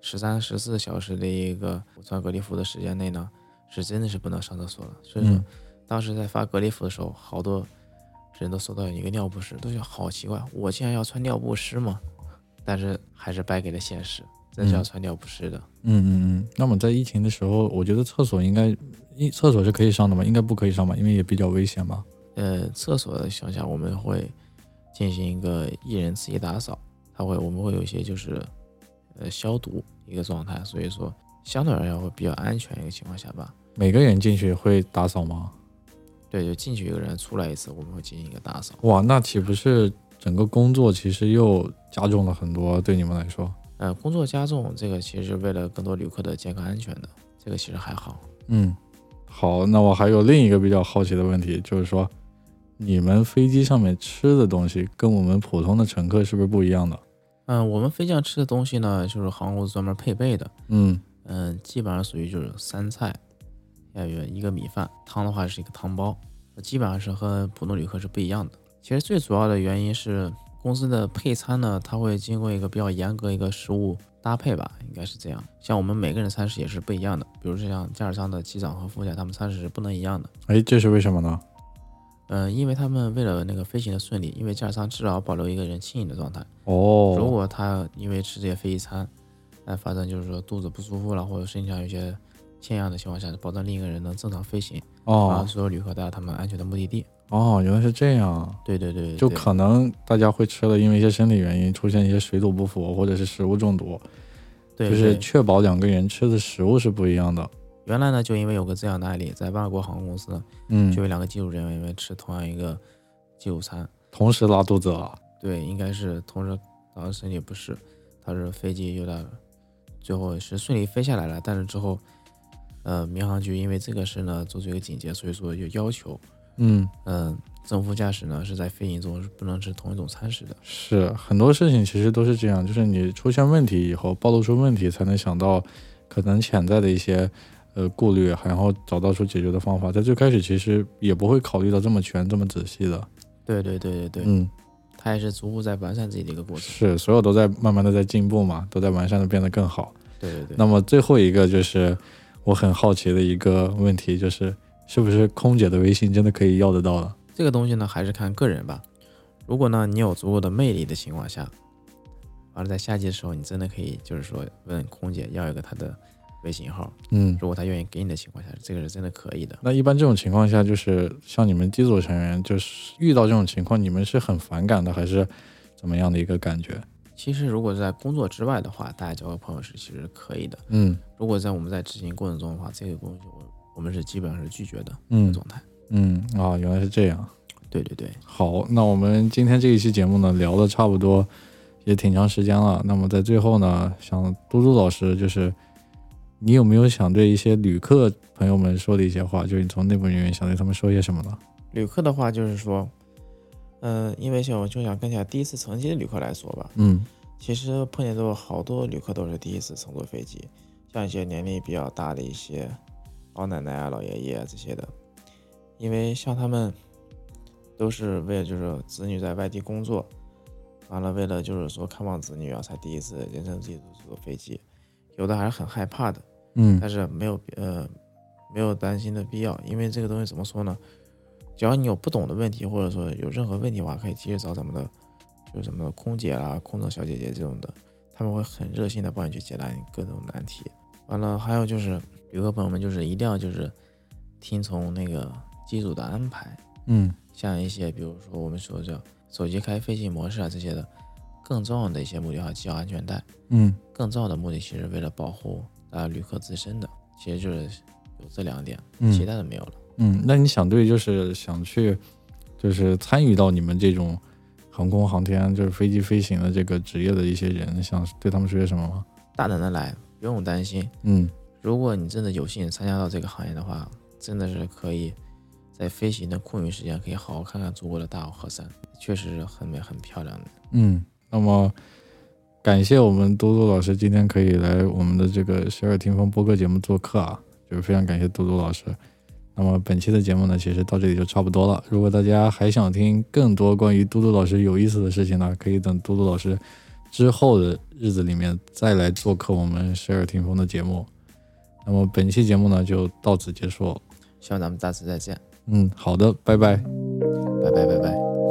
Speaker 2: 十三、十四小时的一个穿隔离服的时间内呢，是真的是不能上厕所了。所以说，
Speaker 1: 嗯
Speaker 2: 当时在发隔离服的时候，好多人都收到一个尿不湿，都觉得好奇怪，我竟然要穿尿不湿吗？但是还是败给了现实，真是要
Speaker 1: 嗯
Speaker 2: 穿尿不湿的。
Speaker 1: 嗯嗯嗯。那么在疫情的时候，我觉得厕所应该，一厕所是可以上的吗？应该不可以上吧，因为也比较危险吧。
Speaker 2: 呃，厕所的情况下，我们会进行一个一人自己打扫，它会我们会有一些就是呃消毒一个状态，所以说相对而言会比较安全一个情况下吧。
Speaker 1: 每个人进去会打扫吗？
Speaker 2: 对，就进去一个人，出来一次，我们会进行一个打扫。
Speaker 1: 哇，那岂不是整个工作其实又加重了很多？对你们来说，
Speaker 2: 呃，工作加重这个其实是为了更多旅客的健康安全的，这个其实还好。
Speaker 1: 嗯，好，那我还有另一个比较好奇的问题，就是说，你们飞机上面吃的东西跟我们普通的乘客是不是不一样的？
Speaker 2: 嗯、我们飞机上吃的东西呢，就是航空公司专门配备的，
Speaker 1: 嗯
Speaker 2: 嗯、基本上属于就是三菜，要有一个米饭，汤的话是一个汤包，基本上是和普通旅客是不一样的。其实最主要的原因是公司的配餐呢，它会经过一个比较严格一个食物搭配吧，应该是这样。像我们每个人餐食也是不一样的，比如说像驾驶舱的机长和副驾，他们餐食是不能一样的。
Speaker 1: 哎，这是为什么呢？
Speaker 2: 嗯、因为他们为了那个飞行的顺利，因为驾驶舱至少保留一个人轻饮的状态。
Speaker 1: 哦，
Speaker 2: 如果他因为吃这些飞机餐，那发生就是说肚子不舒服了，或者身体上有些欠氧的情况下，保证另一个人能正常飞行，
Speaker 1: 哦，然后
Speaker 2: 所有旅客带到他们安全的目的地。
Speaker 1: 哦，原来是这样，
Speaker 2: 对对对，
Speaker 1: 就可能大家会吃了，因为一些生理原因出现一些水土不服或者是食物中毒，
Speaker 2: 对，
Speaker 1: 就是确保两个人吃的食物是不一样的。
Speaker 2: 原来呢，就因为有个这样的案例，在外国航空公司，
Speaker 1: 嗯
Speaker 2: 就，有两个机组人员因为吃同样一个机组餐，
Speaker 1: 同时拉肚子了。
Speaker 2: 对，应该是同时导致身体不适，导致飞机有点，最后是顺利飞下来了，但是之后，呃，民航局因为这个事呢做出一个警戒，所以说有要求，
Speaker 1: 嗯，
Speaker 2: 嗯、正副驾驶呢是在飞行中是不能吃同一种餐食的。
Speaker 1: 是很多事情其实都是这样，就是你出现问题以后，暴露出问题，才能想到可能潜在的一些呃顾虑，然后找到出解决的方法。在最开始其实也不会考虑到这么全、这么仔细的。
Speaker 2: 对对对对对，
Speaker 1: 嗯，
Speaker 2: 他也是逐步在完善自己的一个过程。
Speaker 1: 是，所有都在慢慢的在进步嘛，都在完善的变得更好。
Speaker 2: 对对对。
Speaker 1: 那么最后一个就是我很好奇的一个问题，就是是不是空姐的微信真的可以要得到了？
Speaker 2: 这个东西呢，还是看个人吧。如果呢，你有足够的魅力的情况下，完了在下季的时候，你真的可以就是说问空姐要一个她的微信号，
Speaker 1: 嗯，
Speaker 2: 如果他愿意给你的情况下，这个是真的可以的。
Speaker 1: 那一般这种情况下，就是像你们机组成员，就是遇到这种情况，你们是很反感的，还是怎么样的一个感觉？
Speaker 2: 其实如果是在工作之外的话，大家交个朋友是其实可以的。
Speaker 1: 嗯
Speaker 2: 如果在我们在执行过程中的话，这个东西我我们是基本上是拒绝的
Speaker 1: 嗯
Speaker 2: 状态。
Speaker 1: 嗯啊，原来是这样。
Speaker 2: 对对对，
Speaker 1: 好，那我们今天这一期节目呢，聊的差不多也挺长时间了。那么在最后呢，想嘟嘟老师，就是你有没有想对一些旅客朋友们说的一些话？就是你从内部人员想对他们说些什么呢？
Speaker 2: 旅客的话就是说，嗯、因为像我就想跟下第一次乘机的旅客来说吧，
Speaker 1: 嗯
Speaker 2: 其实碰见都有好多旅客都是第一次乘坐飞机，像一些年龄比较大的一些老奶奶啊、老爷爷啊这些的，因为像他们都是为了就是子女在外地工作，完了为了就是说看望子女啊，才第一次人生第一次坐飞机，有的还是很害怕的，
Speaker 1: 嗯
Speaker 2: 但是没有呃没有担心的必要，因为这个东西怎么说呢？只要你有不懂的问题，或者说有任何问题的话，可以及时找咱们的，就是什么空姐啦、空乘小姐姐这种的，他们会很热心的帮你去解答你各种难题。完了，还有就是旅客朋友们，就是一定要就是听从那个机组的安排，
Speaker 1: 嗯
Speaker 2: 像一些比如说我们说叫手机开飞行模式啊这些的，更重要的一些目的要系好安全带。
Speaker 1: 嗯
Speaker 2: 更重要的目的其实为了保护大家旅客自身的，其实就是有这两点，
Speaker 1: 嗯
Speaker 2: 其他的没有了。
Speaker 1: 嗯，那你想对就是想去就是参与到你们这种航空航天就是飞机飞行的这个职业的一些人，想对他们说些什么吗？
Speaker 2: 大胆的来，不用担心。
Speaker 1: 嗯
Speaker 2: 如果你真的有幸参加到这个行业的话，真的是可以在飞行的空余时间可以好好看看祖国的大好河山，确实是很美很漂亮的。
Speaker 1: 嗯，那么感谢我们多多老师今天可以来我们的这个十二听风播客节目做客啊，就是非常感谢多多老师。那么本期的节目呢，其实到这里就差不多了。如果大家还想听更多关于嘟嘟老师有意思的事情呢，可以等嘟嘟老师之后的日子里面再来做客我们十二听风的节目。那么本期节目呢就到此结束。
Speaker 2: 希望咱们下次再见，
Speaker 1: 嗯，好的，拜拜。
Speaker 2: 拜拜拜拜。